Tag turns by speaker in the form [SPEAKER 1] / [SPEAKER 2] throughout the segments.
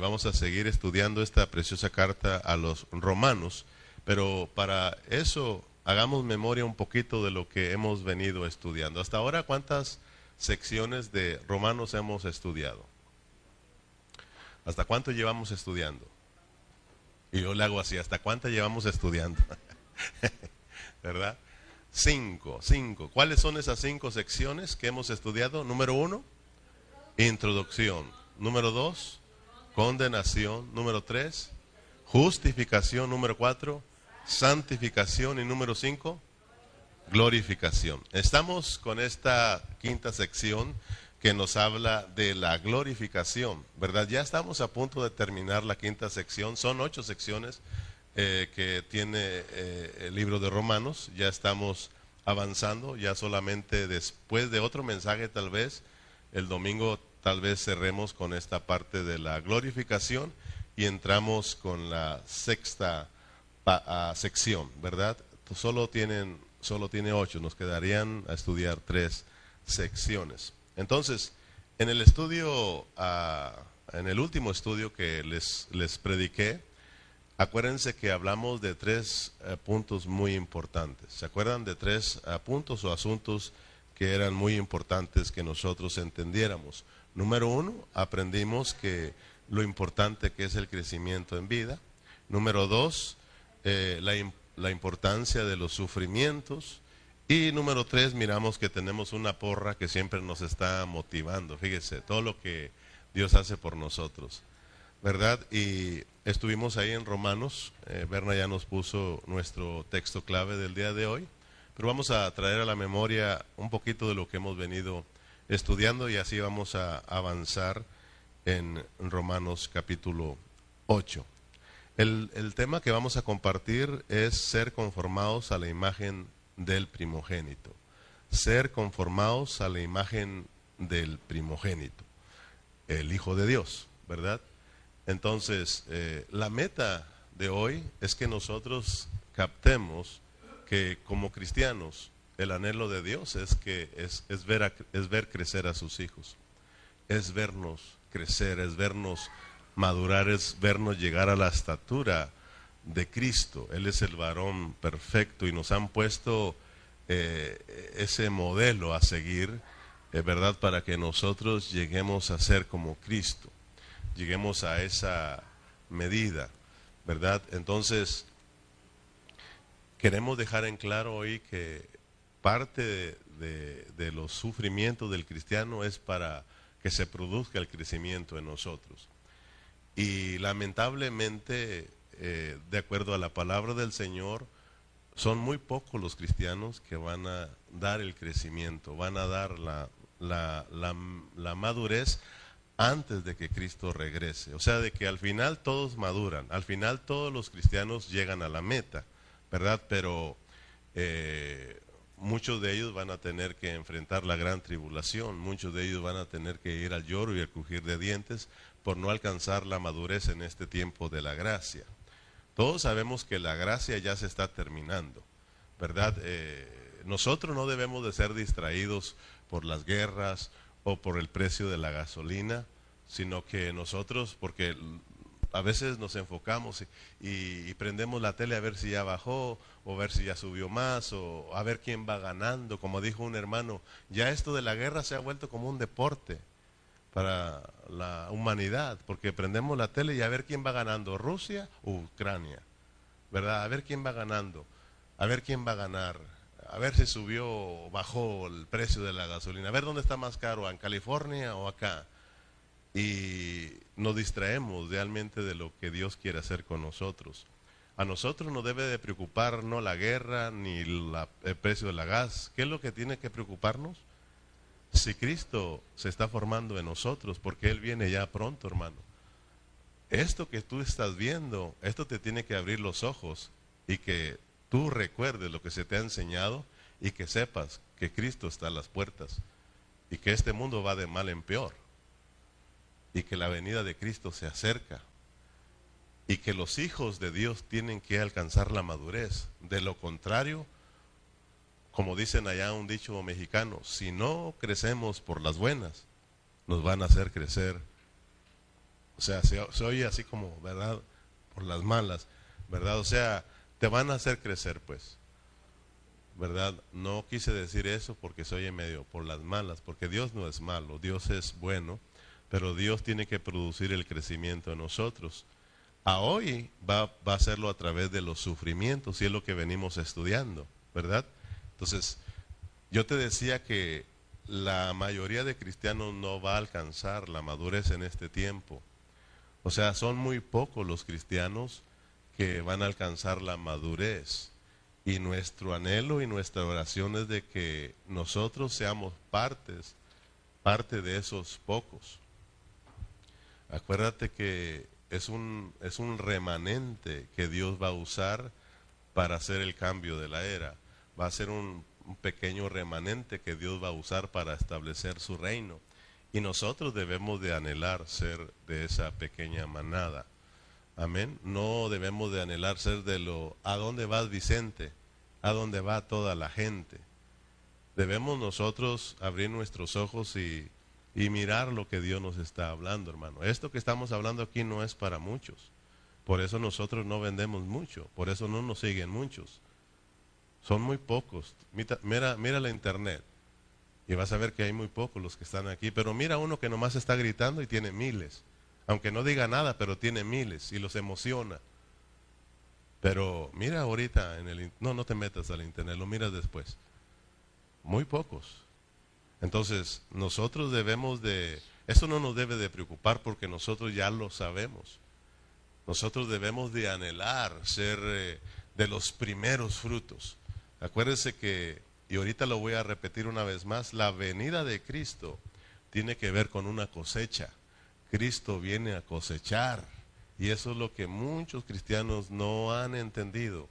[SPEAKER 1] Vamos a seguir estudiando esta preciosa carta a los romanos, pero para eso hagamos memoria un poquito de lo que hemos venido estudiando. Hasta ahora, ¿cuántas secciones de romanos hemos estudiado? ¿Hasta cuánto llevamos estudiando? Y yo le hago así, ¿hasta cuánto llevamos estudiando? ¿Verdad? Cinco, cinco. ¿Cuáles son esas cinco secciones que hemos estudiado? Número uno, introducción. Número dos, condenación. Número tres, justificación. Número cuatro, santificación. Y número cinco, glorificación. Estamos con esta quinta sección que nos habla de la glorificación, ¿verdad? Ya estamos a punto de terminar la quinta sección, son ocho secciones eh, que tiene eh, el libro de Romanos, ya estamos avanzando, ya solamente después de otro mensaje tal vez, el domingo tal vez cerremos con esta parte de la glorificación y entramos con la sexta ah, sección, ¿verdad? Solo tienen, solo tiene ocho, nos quedarían a estudiar tres secciones. Entonces, en el estudio, ah, en el último estudio que les, les prediqué, acuérdense que hablamos de tres eh, puntos muy importantes. ¿Se acuerdan de tres eh, puntos o asuntos que eran muy importantes que nosotros entendiéramos? Número uno, aprendimos que lo importante que es el crecimiento en vida. Número dos, eh, la, la importancia de los sufrimientos. Y número tres, miramos que tenemos una porra que siempre nos está motivando. Fíjese, todo lo que Dios hace por nosotros, ¿verdad? Y estuvimos ahí en Romanos. Eh, Berna ya nos puso nuestro texto clave del día de hoy. Pero vamos a traer a la memoria un poquito de lo que hemos venido estudiando y así vamos a avanzar en Romanos capítulo 8. El, tema que vamos a compartir es ser conformados a la imagen del primogénito. Ser conformados a la imagen del primogénito, el Hijo de Dios, ¿verdad? Entonces, eh, la meta de hoy es que nosotros captemos que como cristianos el anhelo de Dios es que es, ver es ver crecer a sus hijos, es vernos crecer, es vernos madurar, es vernos llegar a la estatura de Cristo. Él es el varón perfecto y nos han puesto eh, ese modelo a seguir, es ¿verdad? Para que nosotros lleguemos a ser como Cristo, lleguemos a esa medida, ¿verdad? Entonces, queremos dejar en claro hoy que parte de, los sufrimientos del cristiano es para que se produzca el crecimiento en nosotros. Y lamentablemente eh, de acuerdo a la palabra del Señor, son muy pocos los cristianos que van a dar el crecimiento, van a dar la, madurez antes de que Cristo regrese. O sea, de que al final todos maduran, al final todos los cristianos llegan a la meta, ¿verdad? Pero eh, muchos de ellos van a tener que enfrentar la gran tribulación, muchos de ellos van a tener que ir al lloro y al crujir de dientes por no alcanzar la madurez en este tiempo de la gracia. Todos sabemos que la gracia ya se está terminando, ¿verdad? Eh, nosotros no debemos de ser distraídos por las guerras o por el precio de la gasolina, sino que nosotros, porque a veces nos enfocamos y, prendemos la tele a ver si ya bajó o ver si ya subió más o a ver quién va ganando. Como dijo un hermano, ya esto de la guerra se ha vuelto como un deporte para la humanidad, porque prendemos la tele y a ver quién va ganando, Rusia o Ucrania, ¿verdad? A ver quién va ganando, a ver quién va a ganar, a ver si subió o bajó el precio de la gasolina, a ver dónde está más caro, en California o acá. Y nos distraemos realmente de lo que Dios quiere hacer con nosotros. A nosotros no debe de preocupar no la guerra ni el precio de la gas. ¿Qué es lo que tiene que preocuparnos? si Cristo se está formando en nosotros, porque Él viene ya pronto, hermano. Esto que tú estás viendo, esto te tiene que abrir los ojos y que tú recuerdes lo que se te ha enseñado y que sepas que Cristo está a las puertas y que este mundo va de mal en peor y que la venida de Cristo se acerca y que los hijos de Dios tienen que alcanzar la madurez. De lo contrario, como dicen allá un dicho mexicano, si no crecemos por las buenas, nos van a hacer crecer O sea, se, oye así como, ¿verdad? Por las malas, ¿verdad? O sea, te van a hacer crecer, pues. ¿Verdad? No quise decir eso porque se oye medio por las malas, porque Dios no es malo, Dios es bueno, pero Dios tiene que producir el crecimiento en nosotros. A hoy va, a hacerlo a través de los sufrimientos y es lo que venimos estudiando, ¿verdad? Entonces, yo te decía que la mayoría de cristianos no va a alcanzar la madurez en este tiempo. O sea, son muy pocos los cristianos que van a alcanzar la madurez. Y nuestro anhelo y nuestra oración es de que nosotros seamos partes, parte de esos pocos. Acuérdate que es un, es un remanente que Dios va a usar para hacer el cambio de la era. Va a ser un pequeño remanente que Dios va a usar para establecer su reino. Y nosotros debemos de anhelar ser de esa pequeña manada. Amén. No debemos de anhelar ser de lo, ¿a dónde vas Vicente? ¿A dónde va toda la gente? Debemos nosotros abrir nuestros ojos y, y mirar lo que Dios nos está hablando, hermano. Esto que estamos hablando aquí no es para muchos. Por eso nosotros no vendemos mucho, por eso no nos siguen muchos. Son muy pocos. Mira, mira la internet y vas a ver que hay muy pocos los que están aquí. Pero mira uno que nomás está gritando y tiene miles. Aunque no diga nada, pero tiene miles y los emociona. Pero mira ahorita en el... No, no te metas al internet, lo miras después. Muy pocos. Entonces, nosotros debemos de... Eso no nos debe de preocupar porque nosotros ya lo sabemos. Nosotros debemos de anhelar ser eh, de los primeros frutos. Acuérdense que, y ahorita lo voy a repetir una vez más, la venida de Cristo tiene que ver con una cosecha. Cristo viene a cosechar. Y eso es lo que muchos cristianos no han entendido.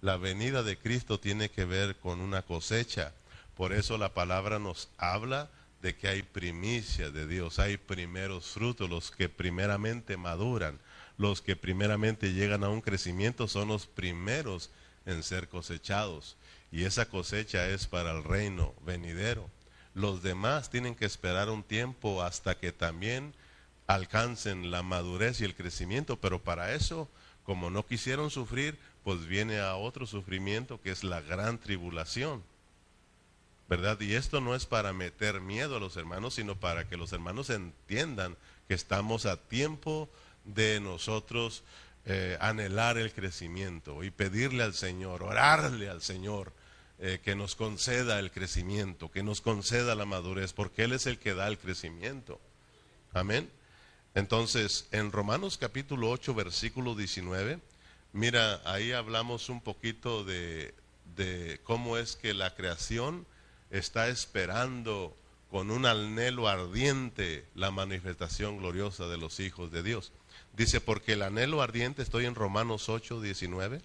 [SPEAKER 1] La venida de Cristo tiene que ver con una cosecha. Por eso la palabra nos habla de que hay primicia de Dios, hay primeros frutos, los que primeramente maduran, los que primeramente llegan a un crecimiento son los primeros en ser cosechados y esa cosecha es para el reino venidero. Los demás tienen que esperar un tiempo hasta que también alcancen la madurez y el crecimiento, pero para eso, como no quisieron sufrir, pues viene a otro sufrimiento que es la gran tribulación. ¿Verdad? Y esto no es para meter miedo a los hermanos, sino para que los hermanos entiendan que estamos a tiempo de nosotros eh, anhelar el crecimiento y pedirle al Señor, orarle al Señor eh, que nos conceda el crecimiento, que nos conceda la madurez, porque Él es el que da el crecimiento. Amén. Entonces, en Romanos capítulo 8, versículo 19, mira, ahí hablamos un poquito de, de cómo es que la creación está esperando con un anhelo ardiente la manifestación gloriosa de los hijos de Dios. Dice, porque el anhelo ardiente, estoy en Romanos 8, 19.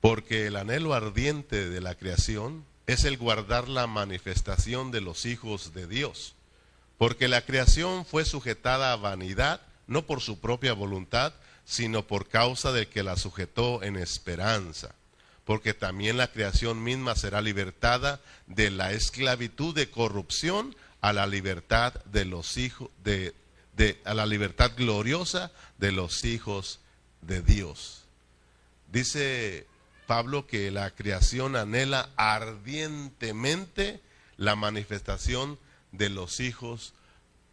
[SPEAKER 1] Porque el anhelo ardiente de la creación es el guardar la manifestación de los hijos de Dios. Porque la creación fue sujetada a vanidad, no por su propia voluntad, sino por causa del que la sujetó en esperanza. Porque también la creación misma será libertada de la esclavitud de corrupción a la libertad de los hijos de, a la libertad gloriosa de los hijos de Dios. Dice Pablo que la creación anhela ardientemente la manifestación de los hijos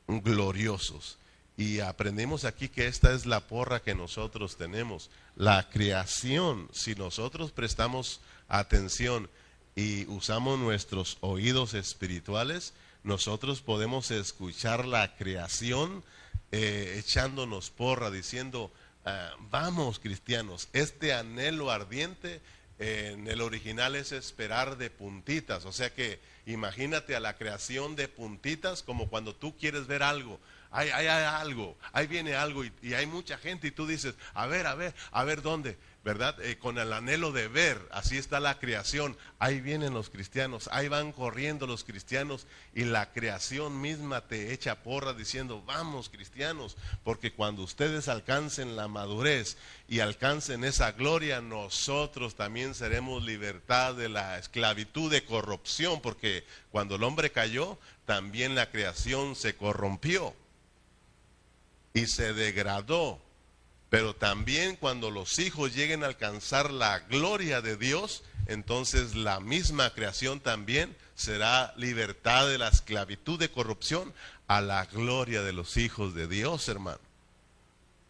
[SPEAKER 1] gloriosos. Y aprendimos aquí que esta es la porra que nosotros tenemos. La creación, si nosotros prestamos atención y usamos nuestros oídos espirituales, nosotros podemos escuchar la creación eh, echándonos porra, diciendo, Ah, vamos cristianos, este anhelo ardiente en el original es esperar de puntitas, o sea que imagínate a la creación de puntitas como cuando tú quieres ver algo, hay, algo, ahí viene algo y, hay mucha gente y tú dices, a ver, a ver, a ver dónde, ¿verdad? Eh, con el anhelo de ver, así está la creación. Ahí vienen los cristianos, ahí van corriendo los cristianos y la creación misma te echa porra diciendo, vamos cristianos, porque cuando ustedes alcancen la madurez y alcancen esa gloria, nosotros también seremos libertad de la esclavitud de corrupción, porque cuando el hombre cayó, también la creación se corrompió y se degradó pero también cuando los hijos lleguen a alcanzar la gloria de Dios, entonces la misma creación también será libertad de la esclavitud de corrupción a la gloria de los hijos de Dios, hermano.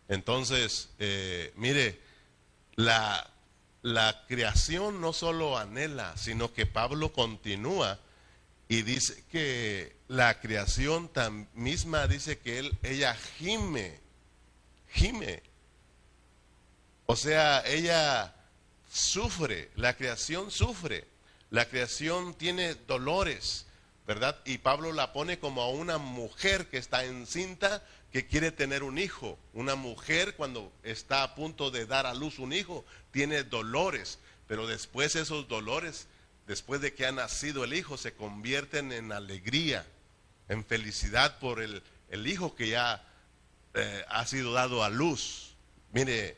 [SPEAKER 1] Entonces, eh, mire, la, la creación no solo anhela, sino que Pablo continúa y dice que la creación misma dice que él, ella gime, gime o sea, ella sufre, la creación sufre, la creación tiene dolores, ¿verdad? Y Pablo la pone como a una mujer que está encinta, que quiere tener un hijo. Una mujer cuando está a punto de dar a luz un hijo, tiene dolores, pero después esos dolores, después de que ha nacido el hijo, se convierten en alegría, en felicidad por el, hijo que ya eh, ha sido dado a luz. Mire,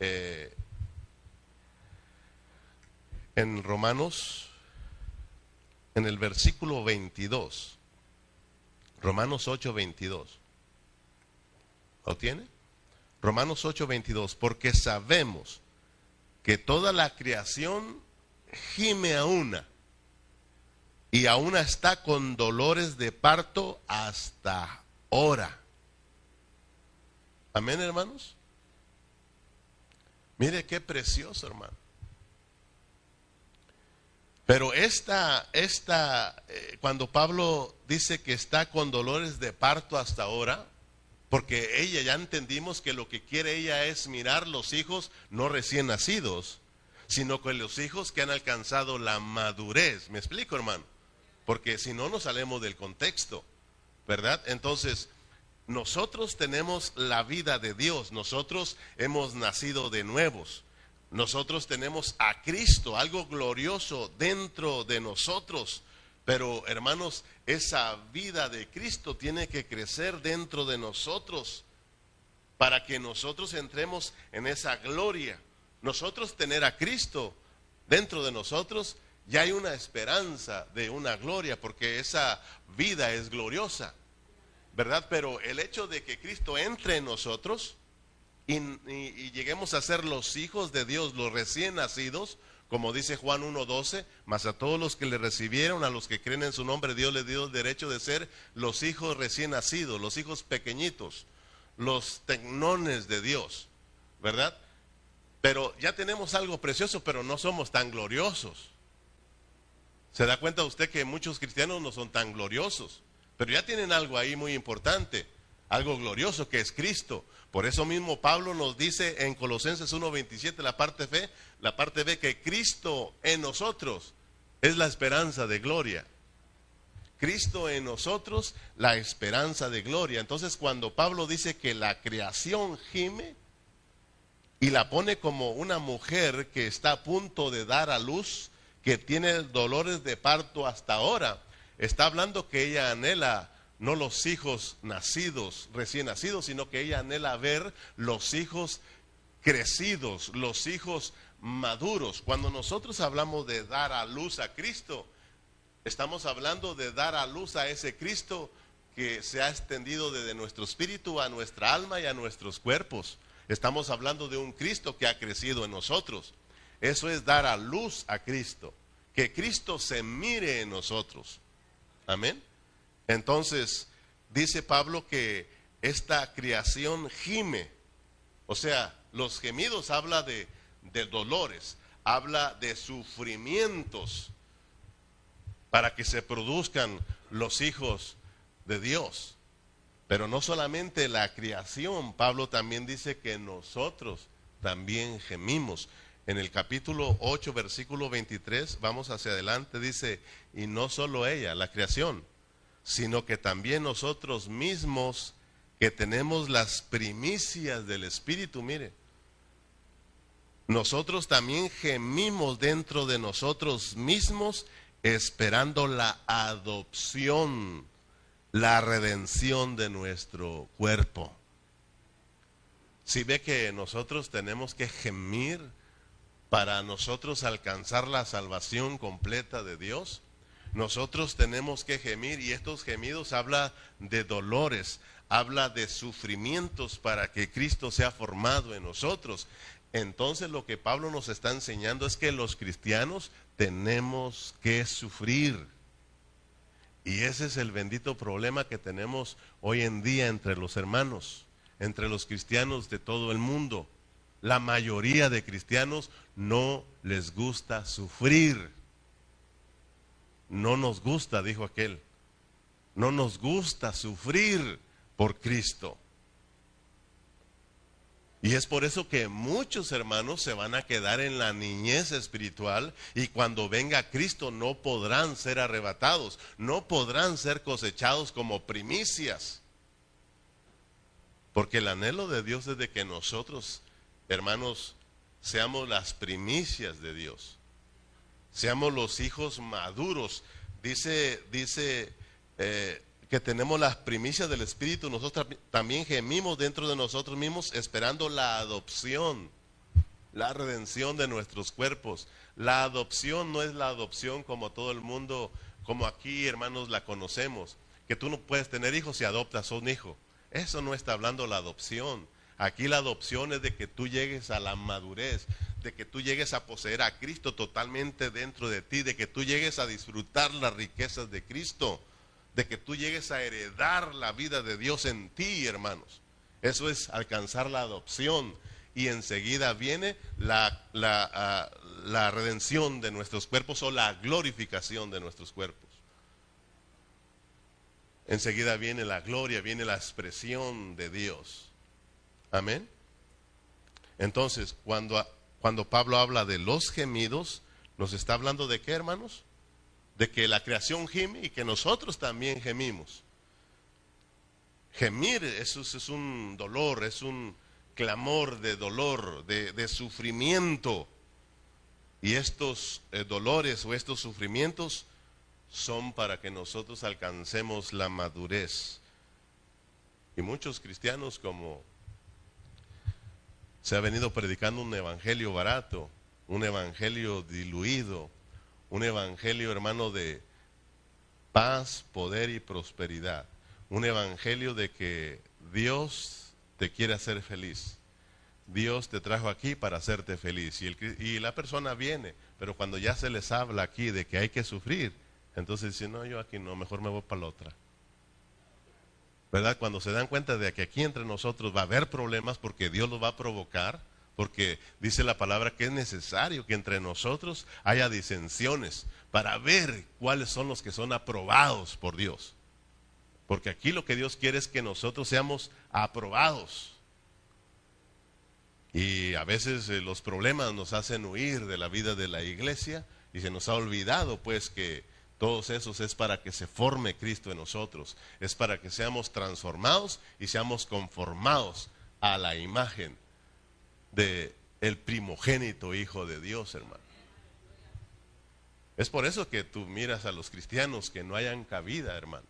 [SPEAKER 1] eh, en Romanos, en el versículo 22, Romanos 8, 22. ¿Lo tiene? Romanos 8, 22. Porque sabemos que toda la creación gime a una y a una está con dolores de parto hasta ahora. Amén, hermanos. Mire qué precioso, hermano. Pero esta, esta, eh, cuando Pablo dice que está con dolores de parto hasta ahora, porque ella ya entendimos que lo que quiere ella es mirar los hijos no recién nacidos, sino con los hijos que han alcanzado la madurez. ¿Me explico, hermano? Porque si no nos salemos del contexto, ¿verdad? Entonces, nosotros tenemos la vida de Dios, nosotros hemos nacido de nuevos, nosotros tenemos a Cristo, algo glorioso dentro de nosotros. Pero hermanos, esa vida de Cristo tiene que crecer dentro de nosotros para que nosotros entremos en esa gloria. Nosotros tener a Cristo dentro de nosotros, ya hay una esperanza de una gloria, porque esa vida es gloriosa. ¿verdad? Pero el hecho de que Cristo entre en nosotros y, lleguemos a ser los hijos de Dios, los recién nacidos, como dice Juan 1.12, más a todos los que le recibieron, a los que creen en su nombre, Dios les dio el derecho de ser los hijos recién nacidos, los hijos pequeñitos, los tecnones de Dios, ¿verdad? Pero ya tenemos algo precioso, pero no somos tan gloriosos. ¿Se da cuenta usted que muchos cristianos no son tan gloriosos? Pero ya tienen algo ahí muy importante, algo glorioso que es Cristo. Por eso mismo Pablo nos dice en Colosenses 1:27 la parte fe, la parte B que Cristo en nosotros es la esperanza de gloria. Cristo en nosotros la esperanza de gloria. Entonces cuando Pablo dice que la creación gime y la pone como una mujer que está a punto de dar a luz, que tiene dolores de parto hasta ahora, Está hablando que ella anhela no los hijos nacidos, recién nacidos, sino que ella anhela ver los hijos crecidos, los hijos maduros. Cuando nosotros hablamos de dar a luz a Cristo, estamos hablando de dar a luz a ese Cristo que se ha extendido desde nuestro espíritu a nuestra alma y a nuestros cuerpos. Estamos hablando de un Cristo que ha crecido en nosotros. Eso es dar a luz a Cristo, que Cristo se mire en nosotros. Amén. Entonces, dice Pablo que esta creación gime. O sea, los gemidos habla de, de dolores, habla de sufrimientos para que se produzcan los hijos de Dios. Pero no solamente la creación, Pablo también dice que nosotros también gemimos. En el capítulo 8, versículo 23, vamos hacia adelante, dice, y no solo ella, la creación, sino que también nosotros mismos que tenemos las primicias del Espíritu, mire, nosotros también gemimos dentro de nosotros mismos esperando la adopción, la redención de nuestro cuerpo. Si ve que nosotros tenemos que gemir para nosotros alcanzar la salvación completa de Dios, nosotros tenemos que gemir y estos gemidos habla de dolores, habla de sufrimientos para que Cristo sea formado en nosotros. Entonces lo que Pablo nos está enseñando es que los cristianos tenemos que sufrir. Y ese es el bendito problema que tenemos hoy en día entre los hermanos, entre los cristianos de todo el mundo. La mayoría de cristianos no les gusta sufrir. No nos gusta, dijo aquel. No nos gusta sufrir por Cristo. Y es por eso que muchos hermanos se van a quedar en la niñez espiritual y cuando venga Cristo no podrán ser arrebatados, no podrán ser cosechados como primicias. Porque el anhelo de Dios es de que nosotros, hermanos, seamos las primicias de Dios. Seamos los hijos maduros. Dice, dice eh, que tenemos las primicias del Espíritu, nosotros también gemimos dentro de nosotros mismos esperando la adopción, la redención de nuestros cuerpos. La adopción no es la adopción como todo el mundo, como aquí hermanos la conocemos, que tú no puedes tener hijos si adoptas un hijo. Eso no está hablando la adopción. Aquí la adopción es de que tú llegues a la madurez, de que tú llegues a poseer a Cristo totalmente dentro de ti, de que tú llegues a disfrutar las riquezas de Cristo de que tú llegues a heredar la vida de Dios en ti, hermanos. Eso es alcanzar la adopción. Y enseguida viene la, la, ah, la redención de nuestros cuerpos o la glorificación de nuestros cuerpos. Enseguida viene la gloria, viene la expresión de Dios. Amén. Entonces, cuando, cuando Pablo habla de los gemidos, nos está hablando de qué, hermanos? De que la creación gime y que nosotros también gemimos. Gemir eso es un dolor, es un clamor de dolor, de, sufrimiento. Y estos eh, dolores o estos sufrimientos son para que nosotros alcancemos la madurez. Y muchos cristianos como se ha venido predicando un evangelio barato, un evangelio diluido, un evangelio, hermano, de paz, poder y prosperidad. Un evangelio de que Dios te quiere hacer feliz. Dios te trajo aquí para hacerte feliz. Y, y, la persona viene, pero cuando ya se les habla aquí de que hay que sufrir, entonces dice, no, yo aquí no, mejor me voy para la otra. ¿Verdad? Cuando se dan cuenta de que aquí entre nosotros va a haber problemas porque Dios los va a provocar, porque dice la palabra que es necesario que entre nosotros haya disensiones para ver cuáles son los que son aprobados por Dios. Porque aquí lo que Dios quiere es que nosotros seamos aprobados. Y a veces eh, los problemas nos hacen huir de la vida de la iglesia y se nos ha olvidado pues que todos esos es para que se forme Cristo en nosotros, es para que seamos transformados y seamos conformados a la imagen de el primogénito hijo de Dios, hermano. Es por eso que tú miras a los cristianos que no hayan cabida, hermano.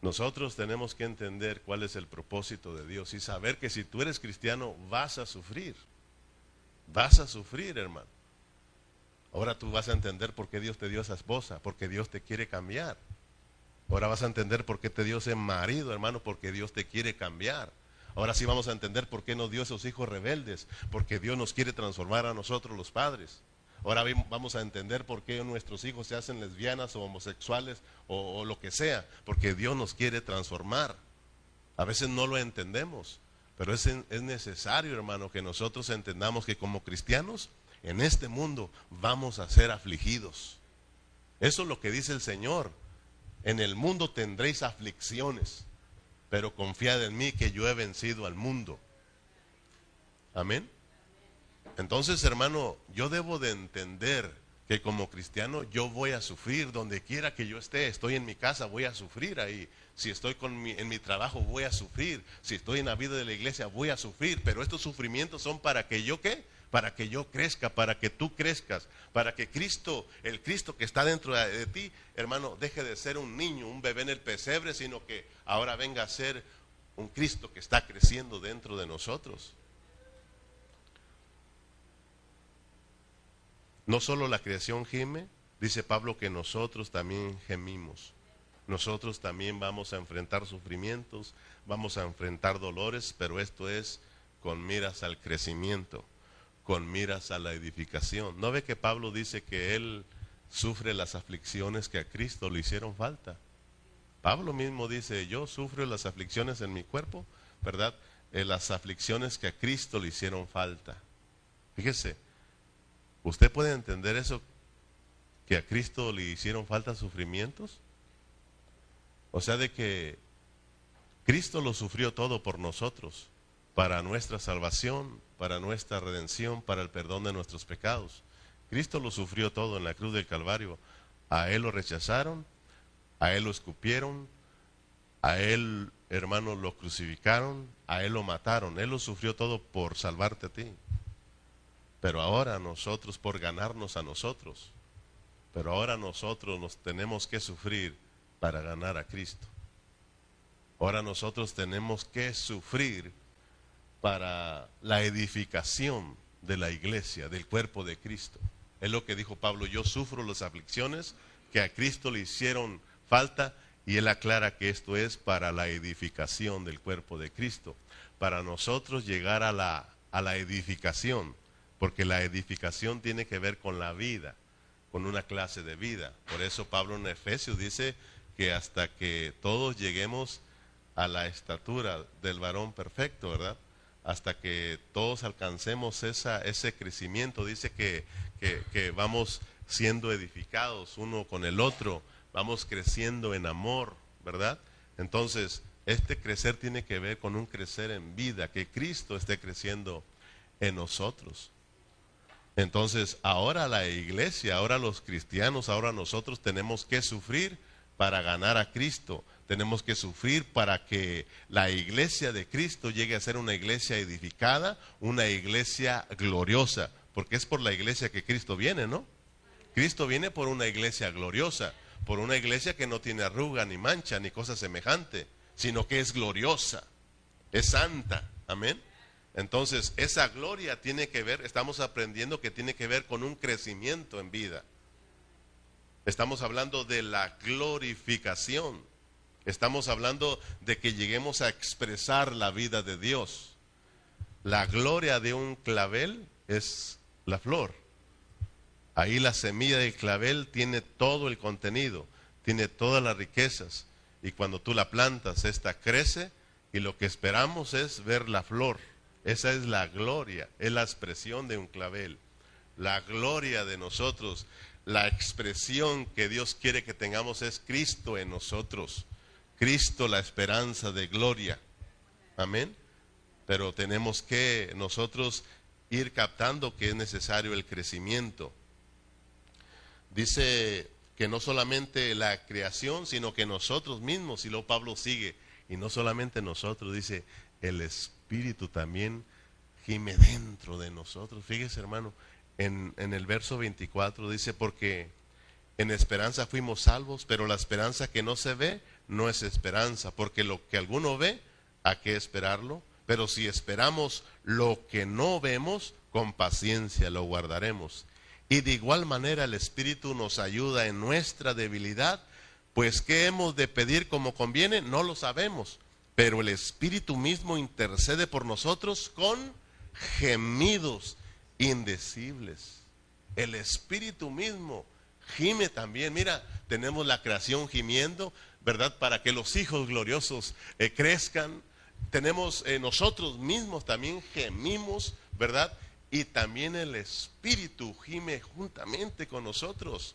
[SPEAKER 1] Nosotros tenemos que entender cuál es el propósito de Dios y saber que si tú eres cristiano vas a sufrir. Vas a sufrir, hermano. Ahora tú vas a entender por qué Dios te dio esa esposa, porque Dios te quiere cambiar. Ahora vas a entender por qué te dio ese marido, hermano, porque Dios te quiere cambiar. Ahora sí vamos a entender por qué nos dio esos hijos rebeldes, porque Dios nos quiere transformar a nosotros los padres. Ahora vamos a entender por qué nuestros hijos se hacen lesbianas o homosexuales o, lo que sea, porque Dios nos quiere transformar. A veces no lo entendemos, pero es, es necesario, hermano, que nosotros entendamos que como cristianos en este mundo vamos a ser afligidos. Eso es lo que dice el Señor. En el mundo tendréis aflicciones pero confiad en mí que yo he vencido al mundo. Amén. Entonces, hermano, yo debo de entender que como cristiano yo voy a sufrir donde quiera que yo esté. Estoy en mi casa, voy a sufrir ahí. Si estoy con en mi trabajo, voy a sufrir. Si estoy en la vida de la iglesia, voy a sufrir. Pero estos sufrimientos son para que yo qué? Para que yo crezca, para que tú crezcas, para que Cristo, el Cristo que está dentro de ti, hermano, deje de ser un niño, un bebé en el pesebre, sino que ahora venga a ser un Cristo que está creciendo dentro de nosotros. No solo la creación gime, dice Pablo que nosotros también gemimos. Nosotros también vamos a enfrentar sufrimientos, vamos a enfrentar dolores, pero esto es con miras al crecimiento, con miras a la edificación. ¿No ve que Pablo dice que él sufre las aflicciones que a Cristo le hicieron falta? Pablo mismo dice, yo sufro las aflicciones en mi cuerpo, ¿verdad? Eh, las aflicciones que a Cristo le hicieron falta. Fíjese, ¿Usted puede entender eso? ¿Que a Cristo le hicieron falta sufrimientos? O sea, de que Cristo lo sufrió todo por nosotros, para nuestra salvación, para nuestra redención, para el perdón de nuestros pecados. Cristo lo sufrió todo en la cruz del Calvario. A Él lo rechazaron, a Él lo escupieron, a Él, hermanos, lo crucificaron, a Él lo mataron. Él lo sufrió todo por salvarte a ti. Pero ahora nosotros, por ganarnos a nosotros, pero ahora nosotros nos tenemos que sufrir para ganar a Cristo. Ahora nosotros tenemos que sufrir para la edificación de la iglesia, del cuerpo de Cristo. Es lo que dijo Pablo, yo sufro las aflicciones que a Cristo le hicieron falta y él aclara que esto es para la edificación del cuerpo de Cristo, para nosotros llegar a la, a la edificación porque la edificación tiene que ver con la vida, con una clase de vida. Por eso Pablo en Efesios dice que hasta que todos lleguemos a la estatura del varón perfecto, ¿verdad? Hasta que todos alcancemos ese crecimiento, dice que, que vamos siendo edificados uno con el otro, vamos creciendo en amor, ¿verdad? Entonces, este crecer tiene que ver con un crecer en vida, que Cristo esté creciendo en nosotros. Entonces, ahora la iglesia, ahora los cristianos, ahora nosotros tenemos que sufrir para ganar a Cristo. Tenemos que sufrir para que la iglesia de Cristo llegue a ser una iglesia edificada, una iglesia gloriosa, porque es por la iglesia que Cristo viene, ¿no? Cristo viene por una iglesia gloriosa, por una iglesia que no tiene arruga, ni mancha, ni cosa semejante, sino que es gloriosa, es santa. Amén. Entonces, esa gloria tiene que ver, estamos aprendiendo que tiene que ver con un crecimiento en vida. Estamos hablando de la glorificación. Estamos hablando de que lleguemos a expresar la vida de Dios. La gloria de un clavel es la flor. Ahí la semilla del clavel tiene todo el contenido, tiene todas las riquezas. Y cuando tú la plantas, esta crece y lo que esperamos es ver la flor. Esa es la gloria, es la expresión de un clavel. La gloria de nosotros, la expresión que Dios quiere que tengamos es Cristo en nosotros. Cristo la esperanza de gloria. Amén. Pero tenemos que nosotros ir captando que es necesario el crecimiento. Dice que no solamente la creación, sino que nosotros mismos, y luego Pablo sigue, y no solamente nosotros, dice, el Espíritu también gime dentro de nosotros. Fíjese, hermano, en, en el verso 24 dice, porque en esperanza fuimos salvos, pero la esperanza que no se ve no es esperanza, porque lo que alguno ve, ¿a qué esperarlo? Pero si esperamos lo que no vemos, con paciencia lo guardaremos. Y de igual manera el Espíritu nos ayuda en nuestra debilidad, pues ¿qué hemos de pedir como conviene? No lo sabemos pero el Espíritu mismo intercede por nosotros con gemidos indecibles. El Espíritu mismo gime también. Mira, tenemos la creación gimiendo, ¿verdad? Para que los hijos gloriosos eh, crezcan. Tenemos eh, nosotros mismos también gemimos, ¿verdad? Y también el Espíritu gime juntamente con nosotros.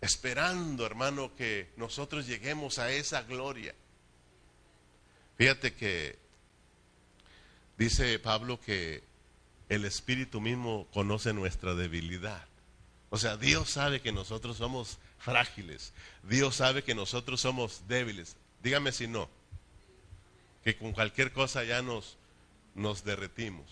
[SPEAKER 1] Esperando, hermano, que nosotros lleguemos a esa gloria. Fíjate que dice Pablo que el Espíritu mismo conoce nuestra debilidad. O sea, Dios sabe que nosotros somos frágiles. Dios sabe que nosotros somos débiles. Dígame si no. Que con cualquier cosa ya nos, nos derretimos.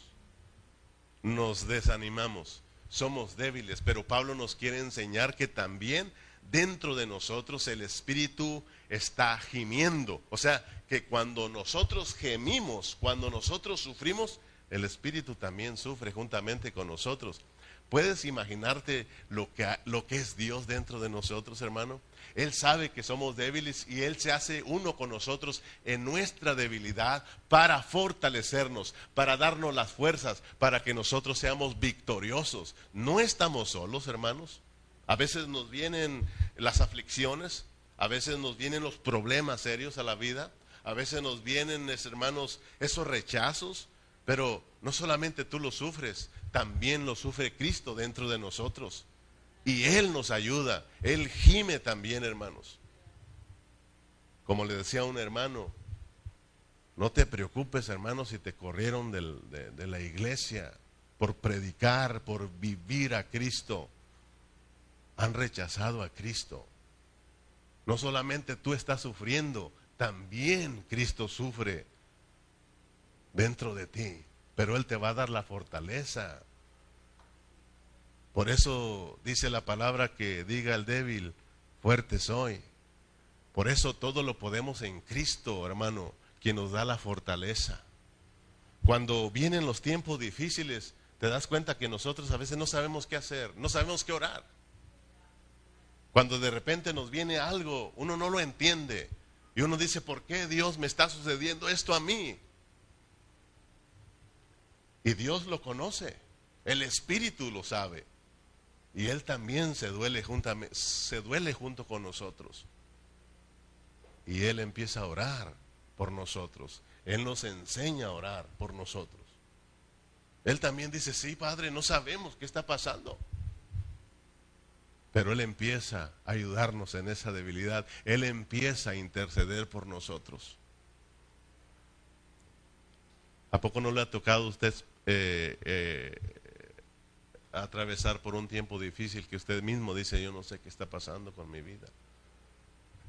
[SPEAKER 1] Nos desanimamos. Somos débiles. Pero Pablo nos quiere enseñar que también dentro de nosotros el Espíritu está gimiendo. O sea, que cuando nosotros gemimos, cuando nosotros sufrimos, el Espíritu también sufre juntamente con nosotros. ¿Puedes imaginarte lo que, lo que es Dios dentro de nosotros, hermano? Él sabe que somos débiles y Él se hace uno con nosotros en nuestra debilidad para fortalecernos, para darnos las fuerzas, para que nosotros seamos victoriosos. No estamos solos, hermanos. A veces nos vienen las aflicciones, a veces nos vienen los problemas serios a la vida, a veces nos vienen, hermanos, esos rechazos, pero no solamente tú lo sufres, también lo sufre Cristo dentro de nosotros. Y Él nos ayuda, Él gime también, hermanos. Como le decía a un hermano, no te preocupes, hermanos, si te corrieron de, de la iglesia por predicar, por vivir a Cristo. Han rechazado a Cristo. No solamente tú estás sufriendo, también Cristo sufre dentro de ti, pero Él te va a dar la fortaleza. Por eso dice la palabra que diga el débil, fuerte soy. Por eso todo lo podemos en Cristo, hermano, quien nos da la fortaleza. Cuando vienen los tiempos difíciles, te das cuenta que nosotros a veces no sabemos qué hacer, no sabemos qué orar. Cuando de repente nos viene algo, uno no lo entiende. Y uno dice, ¿por qué Dios me está sucediendo esto a mí? Y Dios lo conoce, el Espíritu lo sabe. Y Él también se duele, se duele junto con nosotros. Y Él empieza a orar por nosotros. Él nos enseña a orar por nosotros. Él también dice, sí, Padre, no sabemos qué está pasando. Pero Él empieza a ayudarnos en esa debilidad. Él empieza a interceder por nosotros. ¿A poco no le ha tocado a usted eh, eh, atravesar por un tiempo difícil que usted mismo dice, yo no sé qué está pasando con mi vida.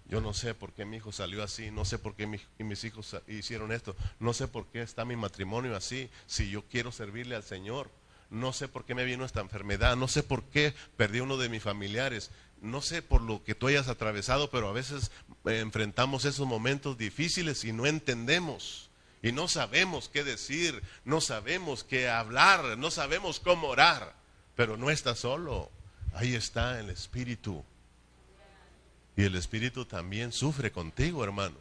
[SPEAKER 1] Yo no sé por qué mi hijo salió así, no sé por qué mis hijos hicieron esto, no sé por qué está mi matrimonio así, si yo quiero servirle al Señor, no sé por qué me vino esta enfermedad, no sé por qué perdí uno de mis familiares, no sé por lo que tú hayas atravesado, pero a veces eh, enfrentamos esos momentos difíciles y no entendemos y no sabemos qué decir, no sabemos qué hablar, no sabemos cómo orar, pero no está solo, ahí está el Espíritu. Y el Espíritu también sufre contigo, hermano.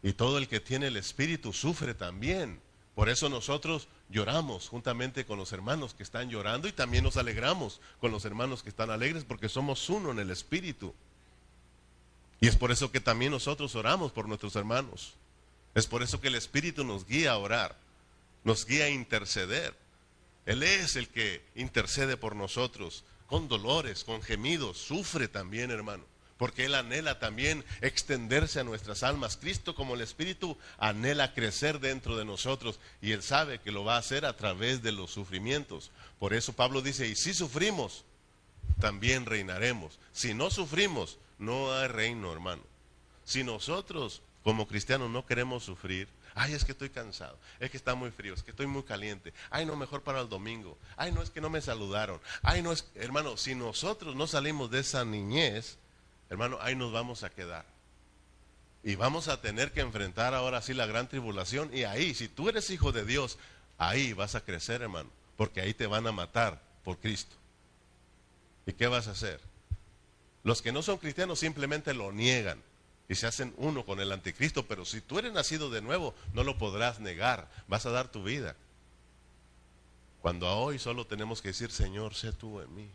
[SPEAKER 1] Y todo el que tiene el Espíritu sufre también. Por eso nosotros lloramos juntamente con los hermanos que están llorando y también nos alegramos con los hermanos que están alegres porque somos uno en el Espíritu. Y es por eso que también nosotros oramos por nuestros hermanos. Es por eso que el Espíritu nos guía a orar, nos guía a interceder. Él es el que intercede por nosotros con dolores, con gemidos, sufre también, hermano, porque Él anhela también extenderse a nuestras almas. Cristo como el Espíritu anhela crecer dentro de nosotros y Él sabe que lo va a hacer a través de los sufrimientos. Por eso Pablo dice, y si sufrimos, también reinaremos. Si no sufrimos, no hay reino, hermano. Si nosotros como cristianos no queremos sufrir. Ay, es que estoy cansado, es que está muy frío, es que estoy muy caliente. Ay, no, mejor para el domingo. Ay, no, es que no me saludaron. Ay, no es, hermano, si nosotros no salimos de esa niñez, hermano, ahí nos vamos a quedar. Y vamos a tener que enfrentar ahora sí la gran tribulación. Y ahí, si tú eres hijo de Dios, ahí vas a crecer, hermano, porque ahí te van a matar por Cristo. ¿Y qué vas a hacer? Los que no son cristianos simplemente lo niegan y se hacen uno con el anticristo, pero si tú eres nacido de nuevo, no lo podrás negar, vas a dar tu vida. Cuando a hoy solo tenemos que decir, Señor, sé tú en mí.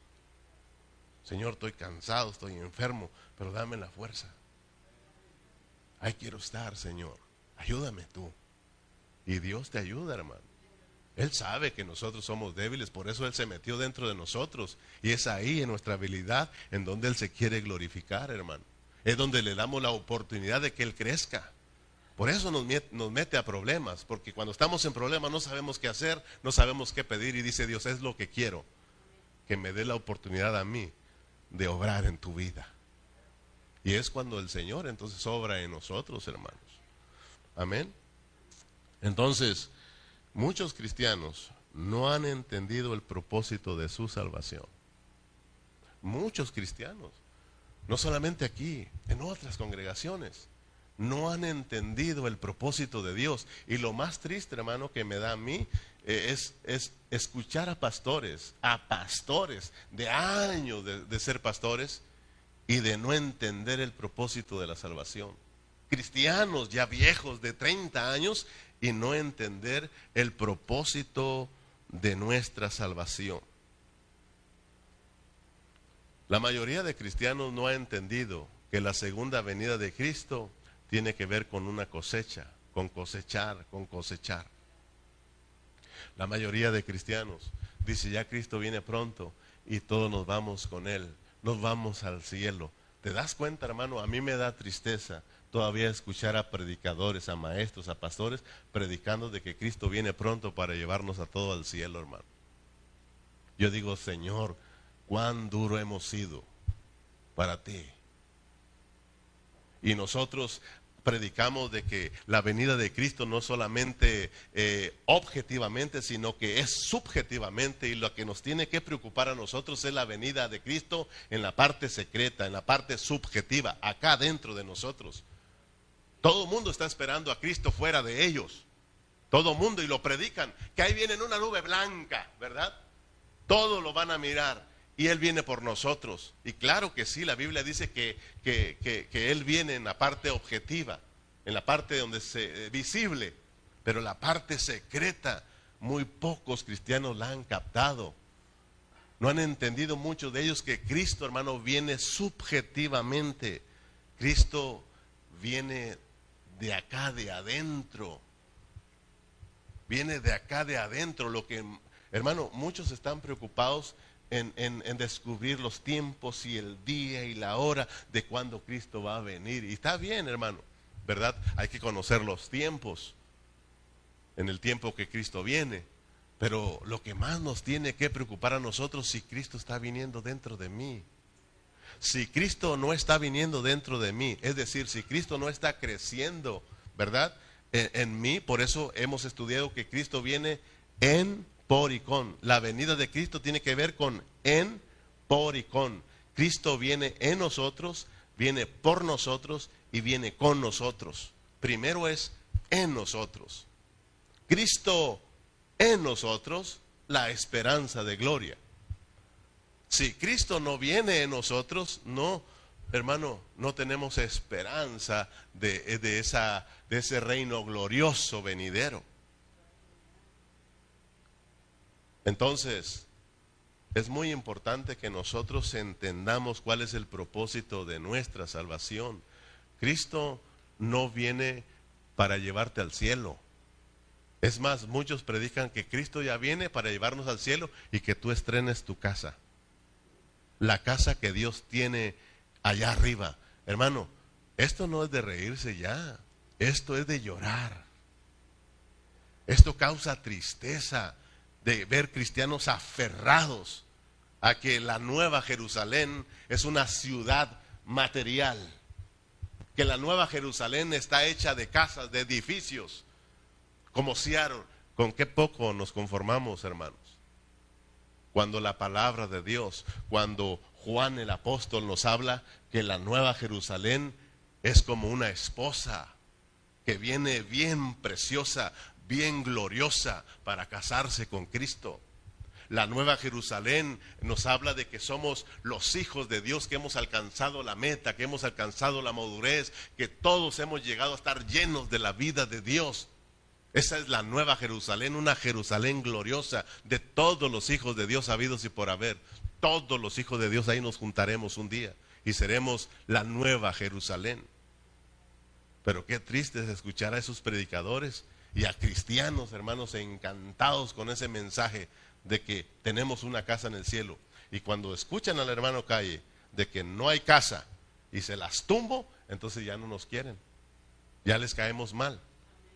[SPEAKER 1] Señor, estoy cansado, estoy enfermo, pero dame la fuerza. Ahí quiero estar, Señor. Ayúdame tú. Y Dios te ayuda, hermano. Él sabe que nosotros somos débiles, por eso Él se metió dentro de nosotros. Y es ahí en nuestra habilidad en donde Él se quiere glorificar, hermano es donde le damos la oportunidad de que Él crezca. Por eso nos, mete a problemas, porque cuando estamos en problemas no sabemos qué hacer, no sabemos qué pedir y dice Dios, es lo que quiero. que me dé la oportunidad a mí de obrar en tu vida. Y es cuando el Señor entonces obra en nosotros, hermanos. Amén. Entonces, muchos cristianos no han entendido el propósito de su salvación. Muchos cristianos, no solamente aquí, en otras congregaciones, no han entendido el propósito de Dios. Y lo más triste, hermano, que me da a mí eh, es, es, escuchar a pastores, a pastores de años de, de ser pastores y de no entender el propósito de la salvación. Cristianos ya viejos de 30 años y no entender el propósito de nuestra salvación. La mayoría de cristianos no ha entendido que la segunda venida de Cristo tiene que ver con una cosecha, con cosechar, con cosechar. La mayoría de cristianos dice, ya Cristo viene pronto y todos nos vamos con Él, nos vamos al cielo. ¿Te das cuenta, hermano? A mí me da tristeza todavía escuchar a predicadores, a maestros, a pastores, predicando de que Cristo viene pronto para llevarnos a todo al cielo, hermano. Yo digo, Señor, cuán duro hemos sido para ti. Y nosotros predicamos de que la venida de Cristo no solamente eh, objetivamente, sino que es subjetivamente y lo que nos tiene que preocupar a nosotros es la venida de Cristo en la parte secreta, en la parte subjetiva, acá dentro de nosotros. Todo el mundo está esperando a Cristo fuera de ellos. Todo el mundo y lo predican, que ahí viene en una nube blanca, ¿verdad? Todos lo van a mirar y Él viene por nosotros. Y claro que sí, la Biblia dice que, que, Él viene en la parte objetiva, en la parte donde se eh, visible, pero la parte secreta, muy pocos cristianos la han captado. No han entendido muchos de ellos que Cristo, hermano, viene subjetivamente. Cristo viene de acá de adentro. Viene de acá de adentro. Lo que, hermano, muchos están preocupados en, en, descubrir los tiempos y el día y la hora de cuando Cristo va a venir. Y está bien, hermano, ¿verdad? Hay que conocer los tiempos en el tiempo que Cristo viene. Pero lo que más nos tiene que preocupar a nosotros si Cristo está viniendo dentro de mí si Cristo no está viniendo dentro de mí, es decir, si Cristo no está creciendo, ¿verdad? En, mí, por eso hemos estudiado que Cristo viene en, por y con. La venida de Cristo tiene que ver con en, por y con. Cristo viene en nosotros, viene por nosotros y viene con nosotros. Primero es en nosotros. Cristo en nosotros, la esperanza de gloria. Si Cristo no viene en nosotros, no, hermano, no tenemos esperanza de, de, esa, de ese reino glorioso venidero. Entonces, es muy importante que nosotros entendamos cuál es el propósito de nuestra salvación. Cristo no viene para llevarte al cielo. Es más, muchos predican que Cristo ya viene para llevarnos al cielo y que tú estrenes tu casa la casa que Dios tiene allá arriba. Hermano, esto no es de reírse ya, esto es de llorar. Esto causa tristeza de ver cristianos aferrados a que la nueva Jerusalén es una ciudad material, que la nueva Jerusalén está hecha de casas, de edificios, como Seattle. ¿Con qué poco nos conformamos, hermano? cuando la palabra de Dios, cuando Juan el apóstol nos habla que la nueva Jerusalén es como una esposa que viene bien preciosa, bien gloriosa para casarse con Cristo. La nueva Jerusalén nos habla de que somos los hijos de Dios, que hemos alcanzado la meta, que hemos alcanzado la madurez, que todos hemos llegado a estar llenos de la vida de Dios. Esa es la nueva Jerusalén, una Jerusalén gloriosa de todos los hijos de Dios habidos y por haber. Todos los hijos de Dios ahí nos juntaremos un día y seremos la nueva Jerusalén. Pero qué triste es escuchar a esos predicadores y a cristianos, hermanos, encantados con ese mensaje de que tenemos una casa en el cielo. Y cuando escuchan al hermano Calle de que no hay casa y se las tumbo, entonces ya no nos quieren. Ya les caemos mal.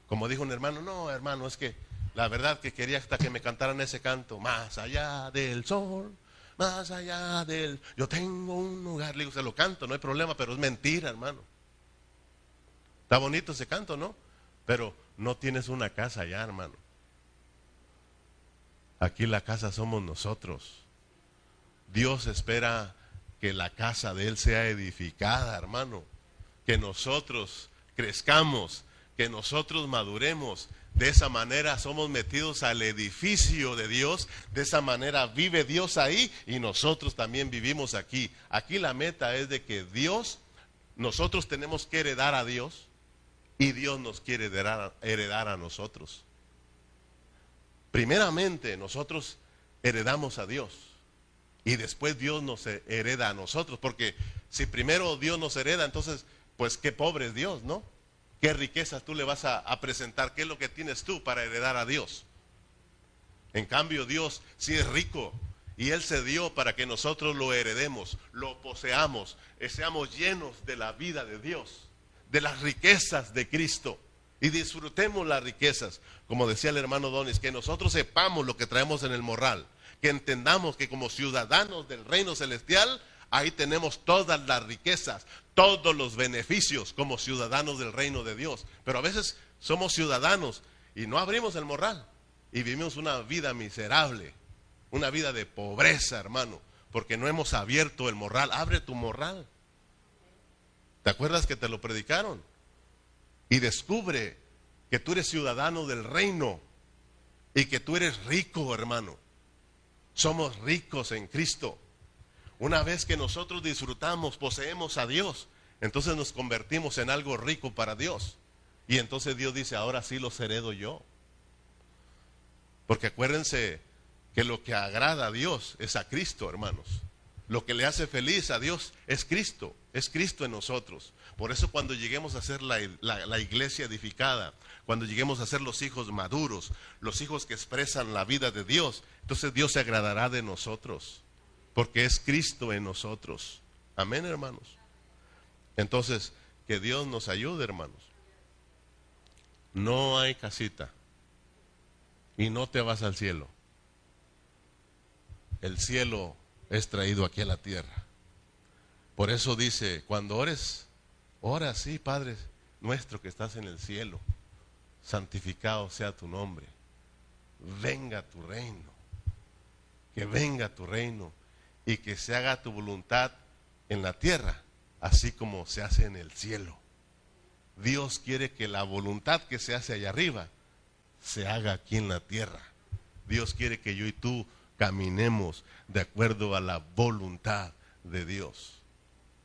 [SPEAKER 1] Como dijo un hermano, no, hermano, es que la verdad que quería hasta que me cantaran ese canto, más allá del sol, más allá del, yo tengo un lugar, le digo, se lo canto, no hay problema, pero es mentira, hermano. Está bonito ese canto, ¿no? Pero no tienes una casa allá, hermano. Aquí la casa somos nosotros. Dios espera que la casa de Él sea edificada, hermano. Que nosotros crezcamos, que nosotros maduremos. De esa manera somos metidos al edificio de Dios. De esa manera vive Dios ahí y nosotros también vivimos aquí. Aquí la meta es de que Dios, nosotros tenemos que heredar a Dios y Dios nos quiere heredar, heredar a nosotros. Primeramente nosotros heredamos a Dios y después Dios nos hereda a nosotros, porque si primero Dios nos hereda, entonces, pues qué pobre es Dios, ¿no? ¿Qué riquezas tú le vas a, a, presentar? ¿Qué es lo que tienes tú para heredar a Dios? En cambio, Dios sí es rico y Él se dio para que nosotros lo heredemos, lo poseamos, seamos llenos de la vida de Dios, de las riquezas de Cristo y disfrutemos las riquezas, como decía el hermano Donis, que nosotros sepamos lo que traemos en el morral, que entendamos que como ciudadanos del reino celestial, ahí tenemos todas las riquezas, todos los beneficios como ciudadanos del reino de Dios. Pero a veces somos ciudadanos y no abrimos el morral y vivimos una vida miserable, una vida de pobreza, hermano, porque no hemos abierto el morral. Abre tu morral. ¿Te acuerdas que te lo predicaron? y descubre que tú eres ciudadano del reino y que tú eres rico, hermano. Somos ricos en Cristo. Una vez que nosotros disfrutamos, poseemos a Dios, entonces nos convertimos en algo rico para Dios. Y entonces Dios dice, ahora sí los heredo yo. Porque acuérdense que lo que agrada a Dios es a Cristo, hermanos. Lo que le hace feliz a Dios es Cristo, es Cristo en nosotros. Por eso cuando lleguemos a ser la, la, iglesia edificada, cuando lleguemos a ser los hijos maduros, los hijos que expresan la vida de Dios, entonces Dios se agradará de nosotros, porque es Cristo en nosotros. Amén, hermanos. Entonces, que Dios nos ayude, hermanos. No hay casita y no te vas al cielo. El cielo es traído aquí a la tierra. Por eso dice, cuando ores, Ora sí, Padre nuestro que estás en el cielo, santificado sea tu nombre. Venga tu reino. Que venga tu reino y que se haga tu voluntad en la tierra, así como se hace en el cielo. Dios quiere que la voluntad que se hace allá arriba se haga aquí en la tierra. Dios quiere que yo y tú caminemos de acuerdo a la voluntad de Dios.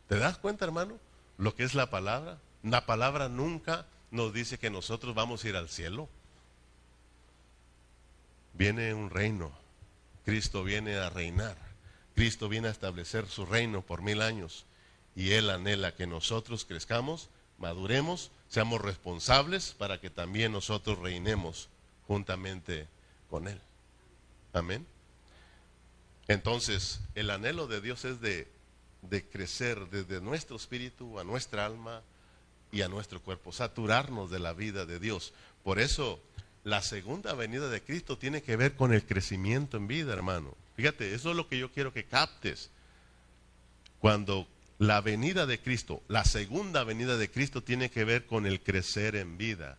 [SPEAKER 1] ¿Te das cuenta, hermano? lo que es la palabra. La palabra nunca nos dice que nosotros vamos a ir al cielo. Viene un reino. Cristo viene a reinar. Cristo viene a establecer su reino por mil años. Y Él anhela que nosotros crezcamos, maduremos, seamos responsables para que también nosotros reinemos juntamente con Él. Amén. Entonces, el anhelo de Dios es de crecer desde nuestro espíritu a nuestra alma y a nuestro cuerpo, saturarnos de la vida de Dios. Por eso la segunda venida de Cristo tiene que ver con el crecimiento en vida, hermano. Fíjate, eso es lo que yo quiero que captes. Cuando la venida de Cristo, la segunda venida de Cristo tiene que ver con el crecer en vida,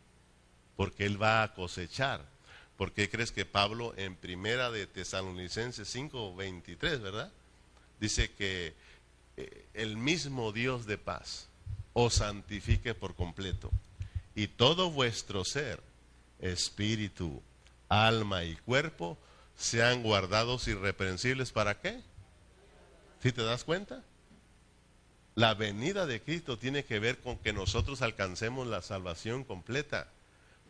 [SPEAKER 1] porque Él va a cosechar. ¿Por qué crees que Pablo en primera de Tesalonicenses 5, 23, verdad? Dice que eh, el mismo Dios de paz os santifique por completo y todo vuestro ser, espíritu, alma y cuerpo sean guardados irreprensibles. ¿Para qué? ¿Si te das cuenta? La venida de Cristo tiene que ver con que nosotros alcancemos la salvación completa.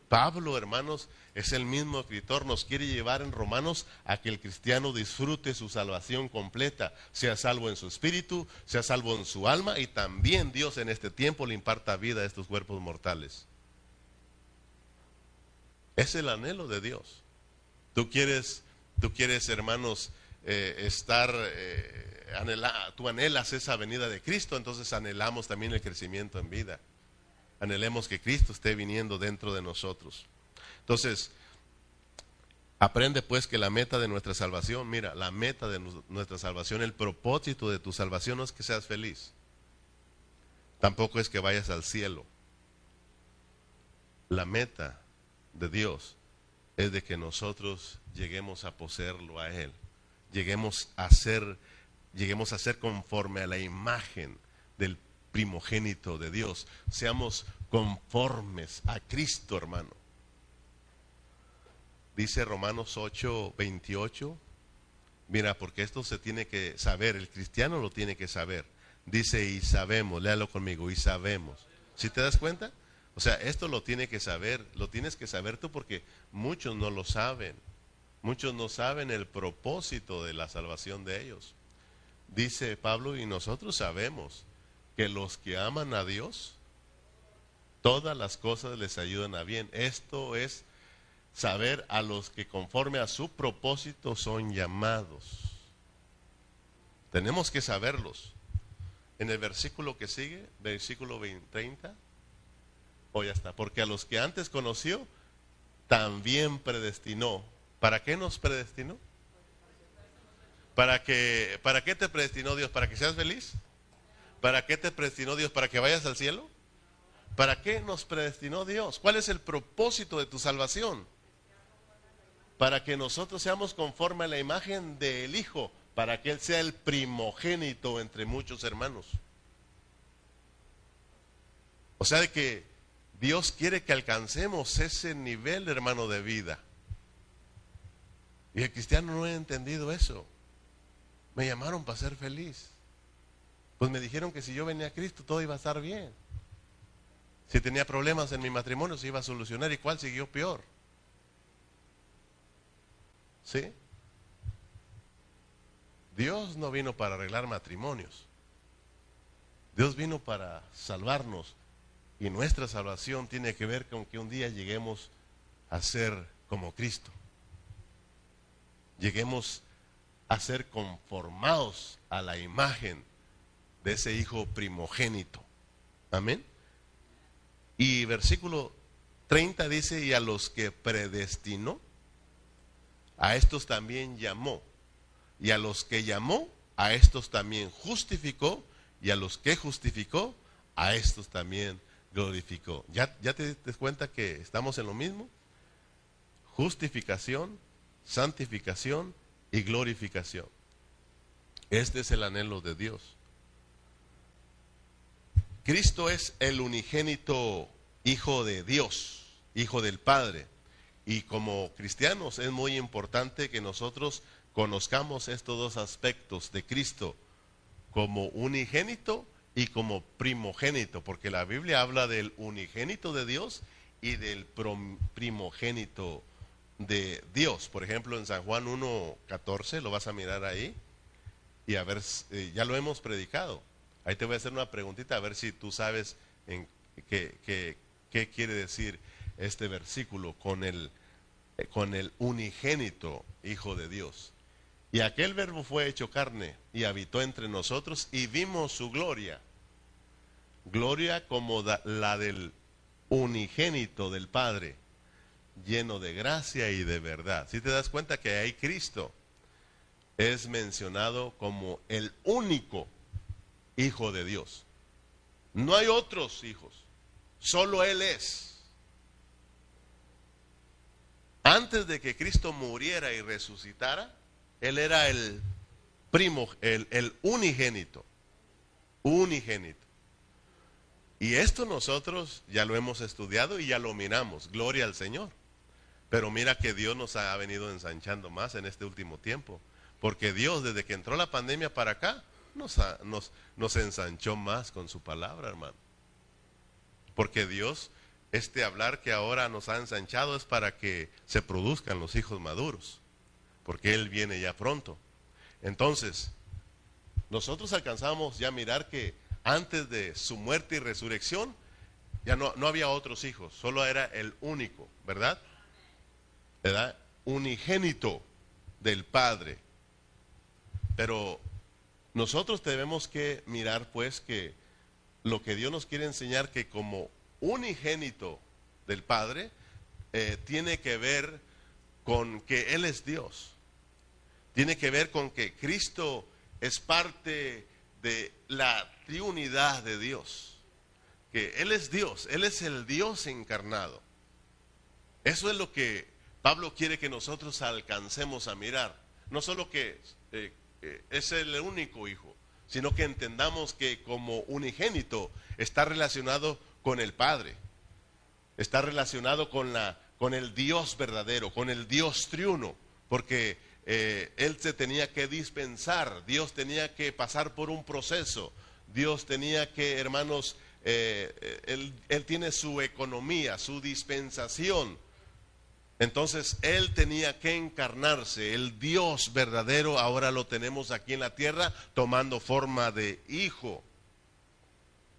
[SPEAKER 1] Pablo, hermanos, es el mismo escritor, nos quiere llevar en Romanos a que el cristiano disfrute su salvación completa, sea salvo en su espíritu, sea salvo en su alma y también Dios en este tiempo le imparta vida a estos cuerpos mortales. Es el anhelo de Dios. Tú quieres, tú quieres, hermanos, eh, estar, eh, tú anhelas esa venida de Cristo, entonces anhelamos también el crecimiento en vida anhelemos que Cristo esté viniendo dentro de nosotros. Entonces, Aprende pues que la meta de nuestra salvación, mira, la meta de nuestra salvación, el propósito de tu salvación no es que seas feliz. Tampoco es que vayas al cielo. La meta de Dios es de que nosotros lleguemos a poseerlo a Él. Lleguemos a ser, lleguemos a ser conforme a la imagen primogénito de Dios. Seamos conformes a Cristo, hermano. Dice Romanos 8, 28. Mira, porque esto se tiene que saber, el cristiano lo tiene que saber. Dice, y sabemos, léalo conmigo, y sabemos. ¿Si te das cuenta? O sea, esto lo tiene que saber, lo tienes que saber tú porque muchos no lo saben. Muchos no saben el propósito de la salvación de ellos. Dice Pablo, y nosotros sabemos que los que aman a Dios, todas las cosas les ayudan a bien. Esto es saber a los que conforme a su propósito son llamados. Tenemos que saberlos. En el versículo que sigue, versículo 20, 30, o ya está, porque a los que antes conoció, también predestinó. ¿Para qué nos predestinó? ¿Para, que, ¿Para qué te predestinó Dios? ¿Para que seas feliz? ¿Para qué te predestinó Dios? ¿Para que vayas al cielo? ¿Para qué nos predestinó Dios? ¿Cuál es el propósito de tu salvación? para que nosotros seamos conforme a la imagen del Hijo, para que Él sea el primogénito entre muchos hermanos. O sea, de que Dios quiere que alcancemos ese nivel, hermano, de vida. Y el cristiano no ha entendido eso. Me llamaron para ser feliz. Pues me dijeron que si yo venía a Cristo todo iba a estar bien. Si tenía problemas en mi matrimonio se iba a solucionar y cuál siguió peor. ¿Sí? Dios no vino para arreglar matrimonios. Dios vino para salvarnos. Y nuestra salvación tiene que ver con que un día lleguemos a ser como Cristo. Lleguemos a ser conformados a la imagen de ese Hijo primogénito. Amén. Y versículo 30 dice, y a los que predestinó, a estos también llamó. Y a los que llamó, a estos también justificó. Y a los que justificó, a estos también glorificó. ¿Ya, ya te das cuenta que estamos en lo mismo? Justificación, santificación y glorificación. Este es el anhelo de Dios. Cristo es el unigénito Hijo de Dios, Hijo del Padre. Y como cristianos es muy importante que nosotros conozcamos estos dos aspectos de Cristo, como unigénito y como primogénito, porque la Biblia habla del unigénito de Dios y del primogénito de Dios. Por ejemplo, en San Juan 1.14, lo vas a mirar ahí, y a ver, eh, ya lo hemos predicado. Ahí te voy a hacer una preguntita a ver si tú sabes qué quiere decir este versículo con el, eh, con el unigénito Hijo de Dios. Y aquel verbo fue hecho carne y habitó entre nosotros y vimos su gloria. Gloria como la del unigénito del Padre, lleno de gracia y de verdad. Si te das cuenta que ahí Cristo es mencionado como el único Hijo de Dios. No hay otros hijos, solo Él es. Antes de que Cristo muriera y resucitara, Él era el primo, el, el unigénito. Unigénito. Y esto nosotros ya lo hemos estudiado y ya lo miramos. Gloria al Señor. Pero mira que Dios nos ha venido ensanchando más en este último tiempo. Porque Dios, desde que entró la pandemia para acá, nos, nos, nos ensanchó más con su palabra, hermano. Porque Dios este hablar que ahora nos ha ensanchado es para que se produzcan los hijos maduros, porque Él viene ya pronto. Entonces, nosotros alcanzamos ya a mirar que antes de su muerte y resurrección, ya no, no había otros hijos, solo era el único, ¿verdad? ¿Verdad? Unigénito del Padre. Pero nosotros tenemos que mirar pues que lo que Dios nos quiere enseñar que como unigénito del Padre eh, tiene que ver con que Él es Dios. Tiene que ver con que Cristo es parte de la triunidad de Dios. Que Él es Dios, Él es el Dios encarnado. Eso es lo que Pablo quiere que nosotros alcancemos a mirar. No solo que eh, eh, es el único hijo, sino que entendamos que como unigénito está relacionado con el Padre, está relacionado con, la, con el Dios verdadero, con el Dios triuno, porque eh, Él se tenía que dispensar, Dios tenía que pasar por un proceso, Dios tenía que, hermanos, eh, él, él tiene su economía, su dispensación, entonces Él tenía que encarnarse, el Dios verdadero, ahora lo tenemos aquí en la tierra tomando forma de hijo.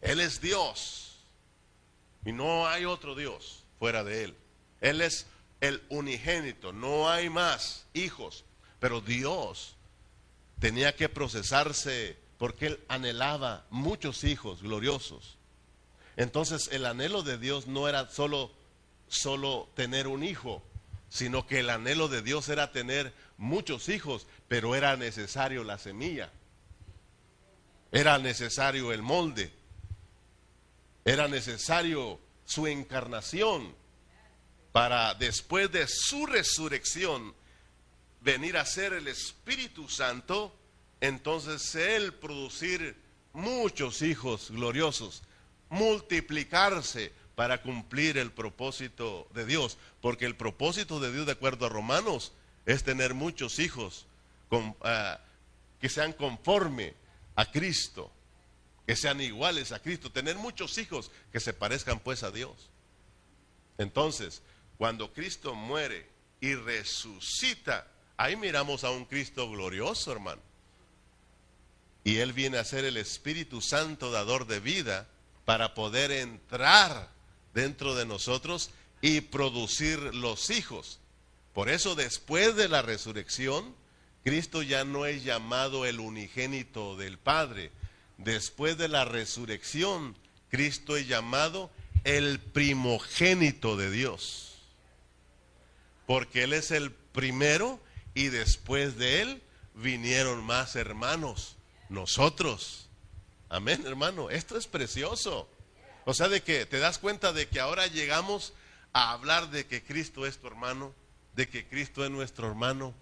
[SPEAKER 1] Él es Dios y no hay otro Dios fuera de Él. Él es el unigénito, no hay más hijos, pero Dios tenía que procesarse porque Él anhelaba muchos hijos gloriosos. Entonces el anhelo de Dios no era solo solo tener un hijo, sino que el anhelo de Dios era tener muchos hijos, pero era necesario la semilla, era necesario el molde, era necesario su encarnación para después de su resurrección venir a ser el Espíritu Santo, entonces Él producir muchos hijos gloriosos, multiplicarse, para cumplir el propósito de Dios. Porque el propósito de Dios, de acuerdo a Romanos, es tener muchos hijos ah, que sean conforme a Cristo, que sean iguales a Cristo, tener muchos hijos que se parezcan pues a Dios. Entonces, cuando Cristo muere y resucita, ahí miramos a un Cristo glorioso, hermano. Y Él viene a ser el Espíritu Santo dador de vida para poder entrar dentro de nosotros y producir los hijos. Por eso después de la resurrección, Cristo ya no es llamado el unigénito del Padre. Después de la resurrección, Cristo es llamado el primogénito de Dios. Porque Él es el primero y después de Él vinieron más hermanos, nosotros. Amén, hermano. Esto es precioso. O sea, de que te das cuenta de que ahora llegamos a hablar de que Cristo es tu hermano, de que Cristo es nuestro hermano.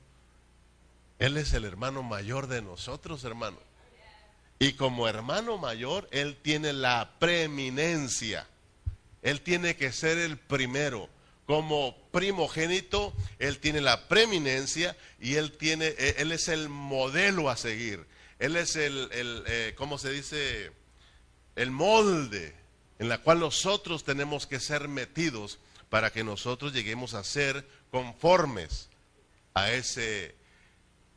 [SPEAKER 1] Él es el hermano mayor de nosotros, hermano. Y como hermano mayor, Él tiene la preeminencia. Él tiene que ser el primero. Como primogénito, Él tiene la preeminencia y Él, tiene, eh, él es el modelo a seguir. Él es el, el eh, ¿cómo se dice? El molde en la cual nosotros tenemos que ser metidos para que nosotros lleguemos a ser conformes a ese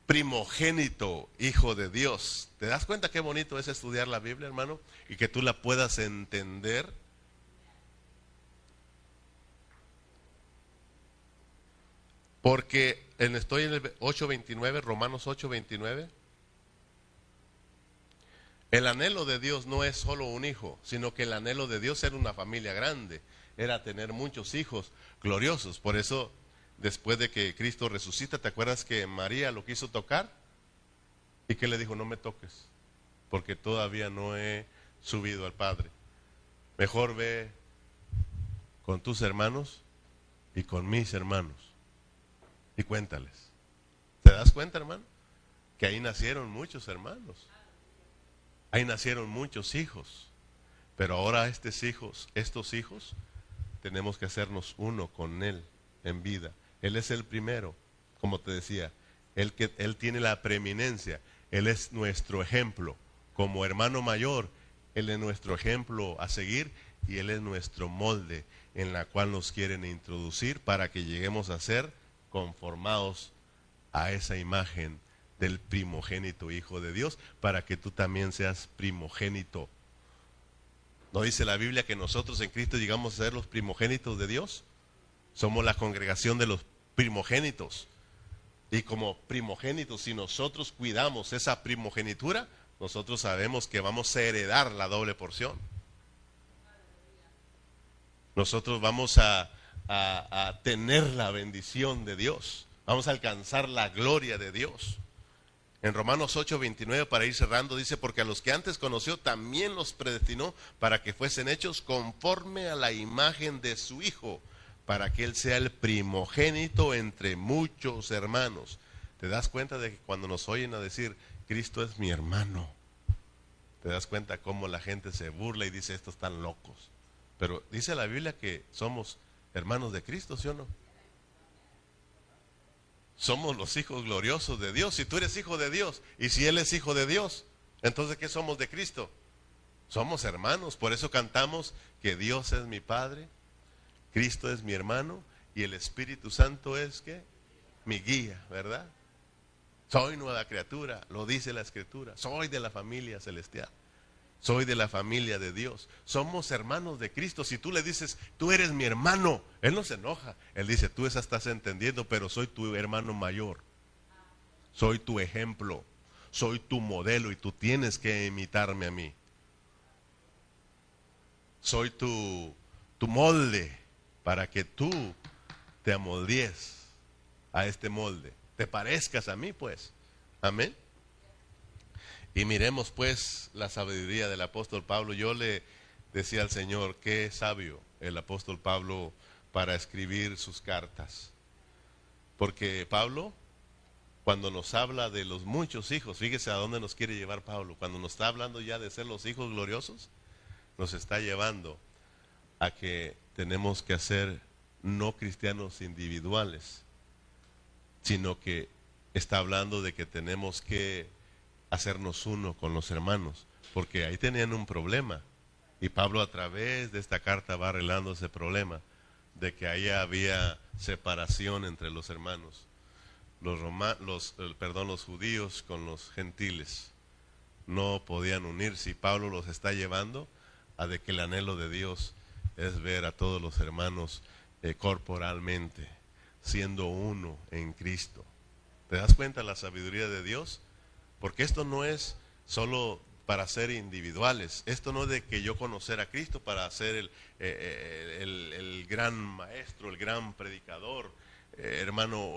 [SPEAKER 1] primogénito Hijo de Dios. ¿Te das cuenta qué bonito es estudiar la Biblia, hermano? Y que tú la puedas entender. Porque en, estoy en el 8.29, Romanos 8.29. El anhelo de Dios no es solo un hijo, sino que el anhelo de Dios era una familia grande, era tener muchos hijos gloriosos. Por eso, después de que Cristo resucita, ¿te acuerdas que María lo quiso tocar? ¿Y que le dijo? No me toques, porque todavía no he subido al Padre. Mejor ve con tus hermanos y con mis hermanos y cuéntales. ¿Te das cuenta, hermano? Que ahí nacieron muchos hermanos. Ahí nacieron muchos hijos, pero ahora estos hijos, estos hijos, tenemos que hacernos uno con Él en vida. Él es el primero, como te decía, él, que, él tiene la preeminencia, Él es nuestro ejemplo. Como hermano mayor, Él es nuestro ejemplo a seguir y Él es nuestro molde en la cual nos quieren introducir para que lleguemos a ser conformados a esa imagen del primogénito Hijo de Dios, para que tú también seas primogénito. ¿No dice la Biblia que nosotros en Cristo llegamos a ser los primogénitos de Dios? Somos la congregación de los primogénitos. Y como primogénitos, si nosotros cuidamos esa primogenitura, nosotros sabemos que vamos a heredar la doble porción. Nosotros vamos a, a, a tener la bendición de Dios. Vamos a alcanzar la gloria de Dios. En Romanos 8, 29, para ir cerrando, dice, porque a los que antes conoció también los predestinó para que fuesen hechos conforme a la imagen de su Hijo, para que Él sea el primogénito entre muchos hermanos. ¿Te das cuenta de que cuando nos oyen a decir, Cristo es mi hermano, te das cuenta cómo la gente se burla y dice, estos están locos? Pero dice la Biblia que somos hermanos de Cristo, ¿sí o no? Somos los hijos gloriosos de Dios. Si tú eres hijo de Dios y si Él es hijo de Dios, entonces ¿qué somos de Cristo? Somos hermanos. Por eso cantamos que Dios es mi Padre, Cristo es mi hermano y el Espíritu Santo es que mi guía, ¿verdad? Soy nueva criatura, lo dice la Escritura. Soy de la familia celestial. Soy de la familia de Dios. Somos hermanos de Cristo. Si tú le dices, tú eres mi hermano, Él no se enoja. Él dice, tú esa estás entendiendo, pero soy tu hermano mayor. Soy tu ejemplo. Soy tu modelo y tú tienes que imitarme a mí. Soy tu, tu molde para que tú te amoldies a este molde. Te parezcas a mí, pues. Amén. Y miremos pues la sabiduría del apóstol Pablo. Yo le decía al Señor, qué sabio el apóstol Pablo para escribir sus cartas. Porque Pablo, cuando nos habla de los muchos hijos, fíjese a dónde nos quiere llevar Pablo, cuando nos está hablando ya de ser los hijos gloriosos, nos está llevando a que tenemos que hacer no cristianos individuales, sino que está hablando de que tenemos que hacernos uno con los hermanos, porque ahí tenían un problema. Y Pablo a través de esta carta va arreglando ese problema de que ahí había separación entre los hermanos, los, los, perdón, los judíos con los gentiles. No podían unirse y Pablo los está llevando a de que el anhelo de Dios es ver a todos los hermanos eh, corporalmente, siendo uno en Cristo. ¿Te das cuenta la sabiduría de Dios? Porque esto no es solo para ser individuales. Esto no es de que yo conocer a Cristo para ser el, eh, eh, gran maestro, el gran predicador. Eh, hermano,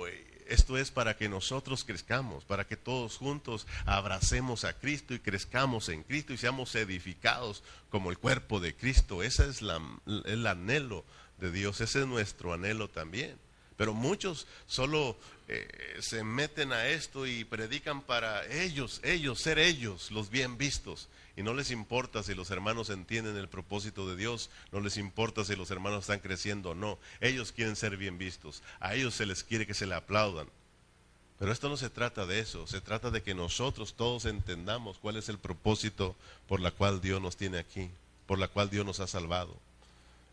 [SPEAKER 1] esto es para que nosotros crezcamos, para que todos juntos abracemos a Cristo y crezcamos en Cristo y seamos edificados como el cuerpo de Cristo. Ese es el anhelo de Dios, ese es nuestro anhelo también. Pero muchos solo eh, se meten a esto y predican para ellos, ellos, ser ellos los bien vistos. Y no les importa si los hermanos entienden el propósito de Dios, no les importa si los hermanos están creciendo o no. Ellos quieren ser bien vistos, a ellos se les quiere que se le aplaudan. Pero esto no se trata de eso, se trata de que nosotros todos entendamos cuál es el propósito por la cual Dios nos tiene aquí, por la cual Dios nos ha salvado.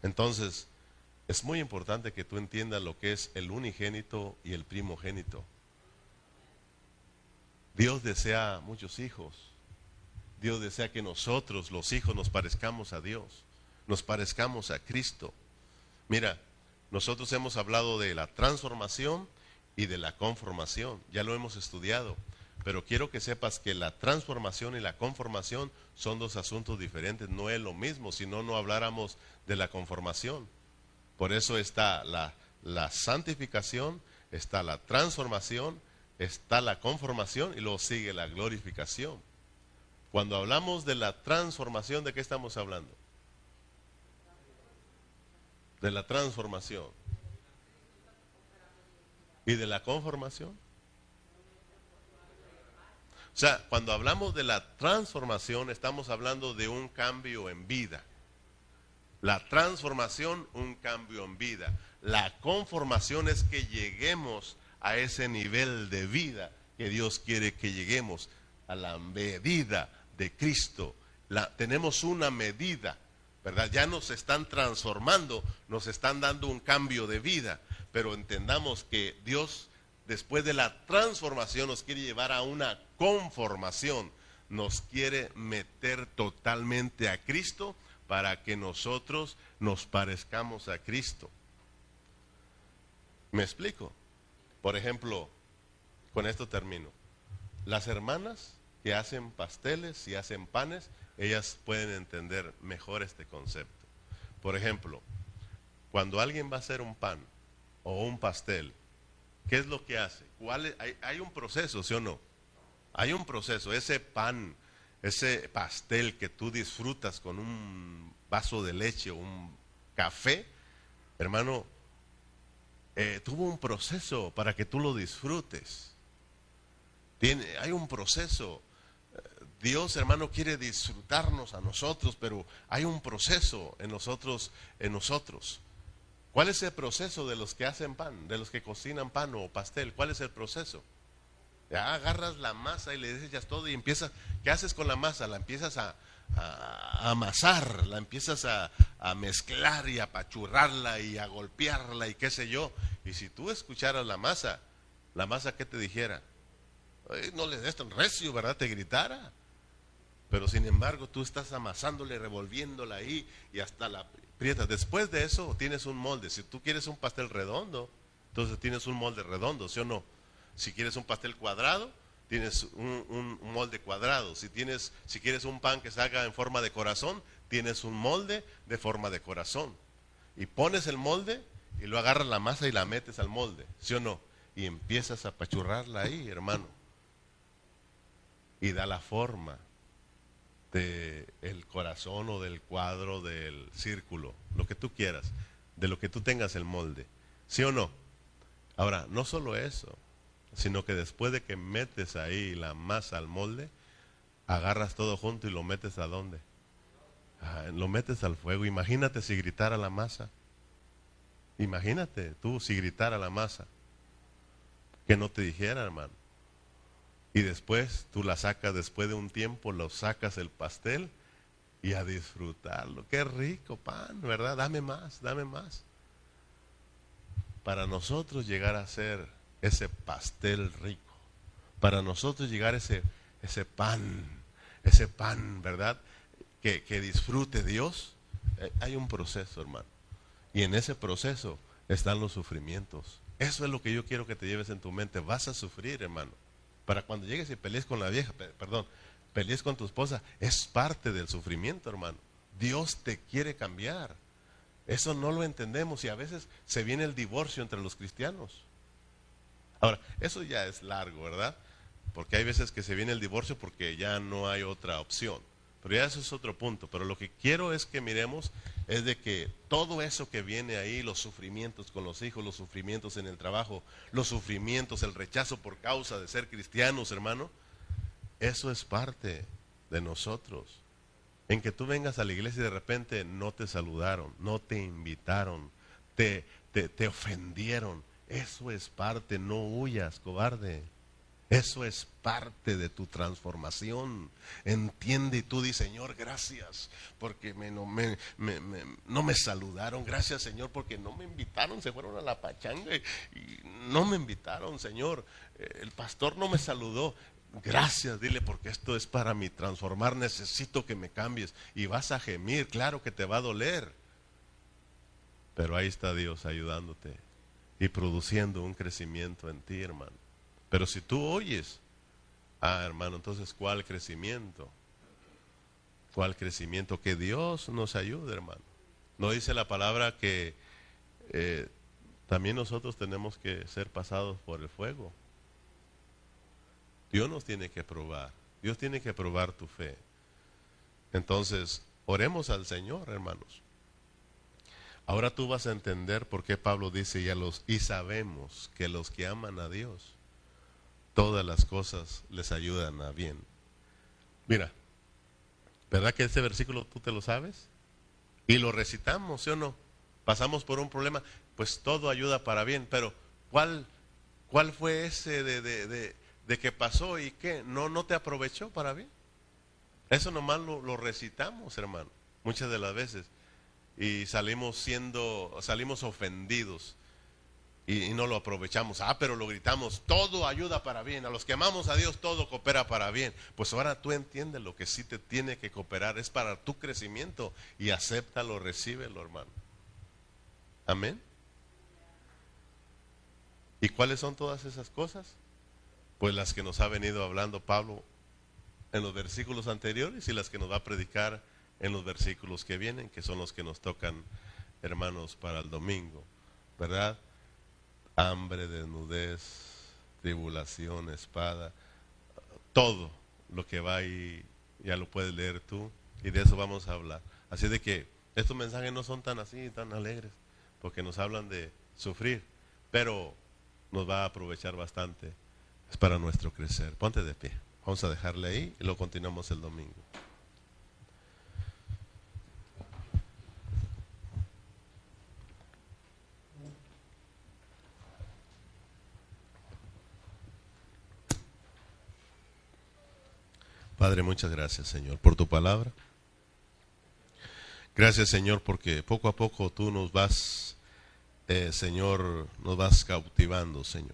[SPEAKER 1] Entonces, es muy importante que tú entiendas lo que es el unigénito y el primogénito. Dios desea muchos hijos. Dios desea que nosotros, los hijos, nos parezcamos a Dios, nos parezcamos a Cristo. Mira, nosotros hemos hablado de la transformación y de la conformación, ya lo hemos estudiado, pero quiero que sepas que la transformación y la conformación son dos asuntos diferentes, no es lo mismo, si no, no habláramos de la conformación. Por eso está la, santificación, está la transformación, está la conformación y luego sigue la glorificación. Cuando hablamos de la transformación, ¿de qué estamos hablando? De la transformación. ¿Y de la conformación? O sea, cuando hablamos de la transformación, estamos hablando de un cambio en vida. La transformación, un cambio en vida. La conformación es que lleguemos a ese nivel de vida que Dios quiere que lleguemos, a la medida de Cristo. La, tenemos una medida, ¿verdad? Ya nos están transformando, nos están dando un cambio de vida, pero entendamos que Dios, después de la transformación, nos quiere llevar a una conformación, nos quiere meter totalmente a Cristo para que nosotros nos parezcamos a Cristo. ¿Me explico? Por ejemplo, con esto termino. Las hermanas que hacen pasteles y hacen panes, ellas pueden entender mejor este concepto. Por ejemplo, cuando alguien va a hacer un pan o un pastel, ¿qué es lo que hace? ¿Cuál hay, hay, un proceso, ¿sí o no? Hay un proceso. Ese pan, ese pastel que tú disfrutas con un vaso de leche o un café, hermano, eh, tuvo un proceso para que tú lo disfrutes. Tiene, hay un proceso. Dios, hermano, quiere disfrutarnos a nosotros, pero hay un proceso en nosotros, en nosotros. ¿Cuál es el proceso de los que hacen pan, de los que cocinan pan o pastel? ¿Cuál es el proceso? Ya agarras la masa y le desechas todo y empiezas, ¿qué haces con la masa? La empiezas a, amasar, la empiezas a, mezclar y a pachurrarla y a golpearla y qué sé yo. Y si tú escucharas la masa, la masa que te dijera, no le des tan recio, ¿verdad? Te gritara. Pero sin embargo tú estás amasándole, revolviéndola ahí y hasta la prieta. Después de eso tienes un molde. Si tú quieres un pastel redondo, entonces tienes un molde redondo, ¿sí o no? Si quieres un pastel cuadrado, tienes un, molde cuadrado. Si, tienes, si quieres un pan que se haga en forma de corazón, tienes un molde de forma de corazón. Y pones el molde y lo agarras la masa y la metes al molde, ¿sí o no? Y empiezas a pachurrarla ahí, hermano. Y da la forma del corazón o del cuadro, del círculo, lo que tú quieras, de lo que tú tengas el molde. ¿Sí o no? Ahora, no solo eso, sino que después de que metes ahí la masa al molde, agarras todo junto y lo metes a dónde? Ah, lo metes al fuego. Imagínate si gritara la masa. Imagínate tú si gritara la masa. Que no te dijera, hermano. Y después tú la sacas, después de un tiempo, lo sacas el pastel y a disfrutarlo. Qué rico pan, ¿verdad? Dame más, dame más. Para nosotros llegar a ser ese pastel rico, para nosotros llegar ese, ese pan, ese pan, ¿verdad? Que, que disfrute Dios, eh, hay un proceso, hermano. Y en ese proceso están los sufrimientos. Eso es lo que yo quiero que te lleves en tu mente. Vas a sufrir, hermano para cuando llegues y pelees con la vieja, perdón, pelees con tu esposa, es parte del sufrimiento, hermano. Dios te quiere cambiar. Eso no lo entendemos y a veces se viene el divorcio entre los cristianos. Ahora, eso ya es largo, ¿verdad? Porque hay veces que se viene el divorcio porque ya no hay otra opción. Pero ya eso es otro punto. Pero lo que quiero es que miremos es de que todo eso que viene ahí, los sufrimientos con los hijos, los sufrimientos en el trabajo, los sufrimientos, el rechazo por causa de ser cristianos, hermano, eso es parte de nosotros. En que tú vengas a la iglesia y de repente no te saludaron, no te invitaron, te, te, te ofendieron. Eso es parte, no huyas, cobarde. Eso es parte de tu transformación. Entiende y tú di, Señor, gracias porque no, me, saludaron. Gracias, Señor, porque no me invitaron. Se fueron a la pachanga y, no me invitaron, Señor. Eh, el pastor no me saludó. Gracias, dile, porque esto es para mi transformar. Necesito que me cambies. Y vas a gemir, claro que te va a doler. Pero ahí está Dios ayudándote y produciendo un crecimiento en ti, hermano. Pero si tú oyes, ah, hermano, entonces, ¿cuál crecimiento? ¿Cuál crecimiento? Que Dios nos ayude, hermano. No dice la palabra que eh, también nosotros tenemos que ser pasados por el fuego. Dios nos tiene que probar. Dios tiene que probar tu fe. Entonces, oremos al Señor, hermanos. Ahora tú vas a entender por qué Pablo dice y, los, y sabemos que los que aman a Dios, todas las cosas les ayudan a bien. Mira, ¿verdad que ese versículo tú te lo sabes? Y lo recitamos, ¿sí o no? Pasamos por un problema, pues todo ayuda para bien, pero ¿cuál, cuál fue ese de, de, de, que pasó y qué? ¿No, ¿No te aprovechó para bien? Eso nomás lo, lo recitamos, hermano, muchas de las veces. Y salimos siendo, salimos ofendidos y, no lo aprovechamos. Ah, pero lo gritamos, todo ayuda para bien. A los que amamos a Dios, todo coopera para bien. Pues ahora tú entiendes lo que sí te tiene que cooperar, es para tu crecimiento y acéptalo, recíbelo, hermano. Amén. ¿Y cuáles son todas esas cosas? Pues las que nos ha venido hablando Pablo en los versículos anteriores y las que nos va a predicar en los versículos que vienen, que son los que nos tocan hermanos, para el domingo, ¿verdad? Hambre, desnudez, tribulación, espada, todo lo que va ahí, ya lo puedes leer tú, y de eso vamos a hablar. Así de que estos mensajes no son tan así, tan alegres, porque nos hablan de sufrir, pero nos va a aprovechar bastante. Es para nuestro crecer. Ponte de pie. Vamos a dejarle ahí y lo continuamos el domingo. Padre, muchas gracias, Señor, por tu palabra. Gracias, Señor, porque poco a poco tú nos vas, eh, Señor, nos vas cautivando, Señor.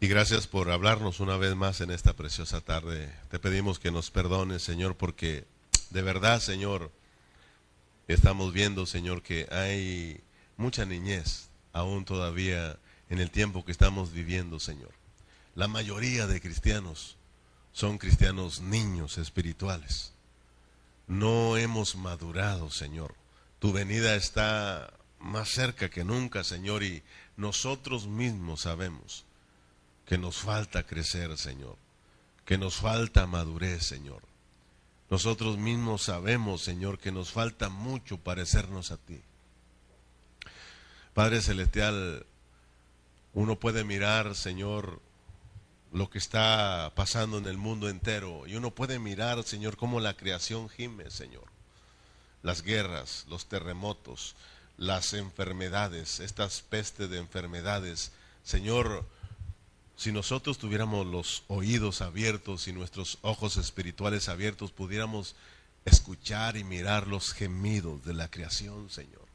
[SPEAKER 1] Y gracias por hablarnos una vez más en esta preciosa tarde. Te pedimos que nos perdones, Señor, porque de verdad, Señor, estamos viendo, Señor, que hay mucha niñez aún todavía en el tiempo que estamos viviendo, Señor. La mayoría de cristianos son cristianos niños espirituales. No hemos madurado, Señor. Tu venida está más cerca que nunca, Señor, y nosotros mismos sabemos que nos falta crecer, Señor, que nos falta madurez, Señor. Nosotros mismos sabemos, Señor, que nos falta mucho parecernos a ti. Padre Celestial, uno puede mirar, Señor, lo que está pasando en el mundo entero. Y uno puede mirar, Señor, cómo la creación gime, Señor. Las guerras, los terremotos, las enfermedades, estas pestes de enfermedades. Señor, si nosotros tuviéramos los oídos abiertos y nuestros ojos espirituales abiertos, pudiéramos escuchar y mirar los gemidos de la creación, Señor.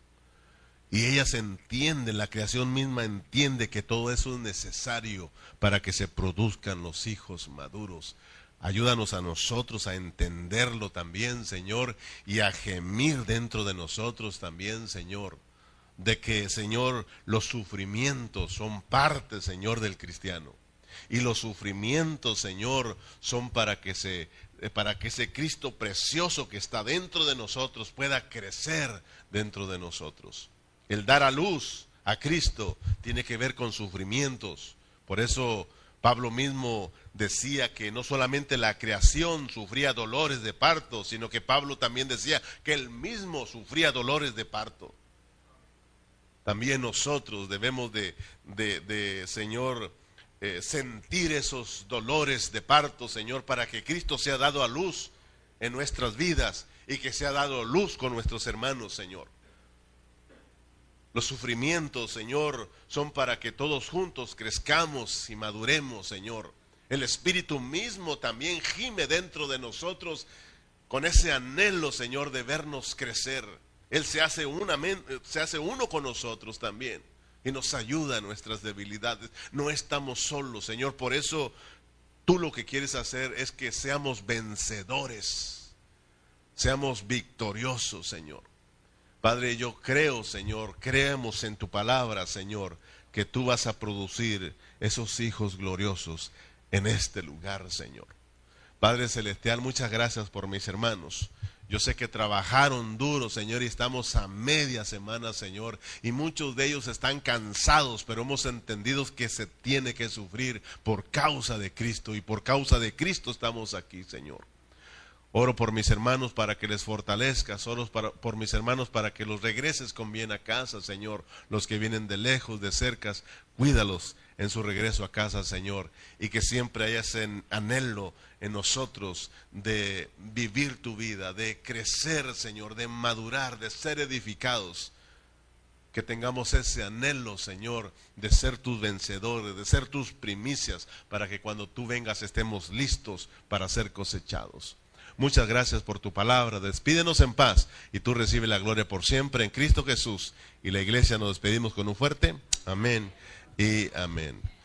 [SPEAKER 1] Y ellas entienden, la creación misma entiende que todo eso es necesario para que se produzcan los hijos maduros. Ayúdanos a nosotros a entenderlo también, Señor, y a gemir dentro de nosotros también, Señor, de que, Señor, los sufrimientos son parte, Señor, del cristiano. Y los sufrimientos, Señor, son para que se para que ese Cristo precioso que está dentro de nosotros pueda crecer dentro de nosotros. El dar a luz a Cristo tiene que ver con sufrimientos. Por eso Pablo mismo decía que no solamente la creación sufría dolores de parto, sino que Pablo también decía que él mismo sufría dolores de parto. También nosotros debemos de, de, Señor, eh, sentir esos dolores de parto, Señor, para que Cristo sea dado a luz en nuestras vidas y que sea dado luz con nuestros hermanos, Señor. Los sufrimientos, Señor, son para que todos juntos crezcamos y maduremos, Señor. El Espíritu mismo también gime dentro de nosotros con ese anhelo, Señor, de vernos crecer. Él se hace, una, se hace uno con nosotros también y nos ayuda en nuestras debilidades. No estamos solos, Señor. Por eso tú lo que quieres hacer es que seamos vencedores, seamos victoriosos, Señor. Padre, yo creo, Señor, creemos en tu palabra, Señor, que tú vas a producir esos hijos gloriosos en este lugar, Señor. Padre Celestial, muchas gracias por mis hermanos. Yo sé que trabajaron duro, Señor, y estamos a media semana, Señor, y muchos de ellos están cansados, pero hemos entendido que se tiene que sufrir por causa de Cristo, y por causa de Cristo estamos aquí, Señor. Oro por mis hermanos para que les fortalezcas. Oro por mis hermanos para que los regreses con bien a casa, Señor. Los que vienen de lejos, de cercas, cuídalos en su regreso a casa, Señor. Y que siempre haya ese anhelo en nosotros de vivir tu vida, de crecer, Señor, de madurar, de ser edificados. Que tengamos ese anhelo, Señor, de ser tus vencedores, de ser tus primicias, para que cuando tú vengas estemos listos para ser cosechados. Muchas gracias por tu palabra. Despídenos en paz y tú recibe la gloria por siempre en Cristo Jesús. Y la iglesia nos despedimos con un fuerte amén y amén.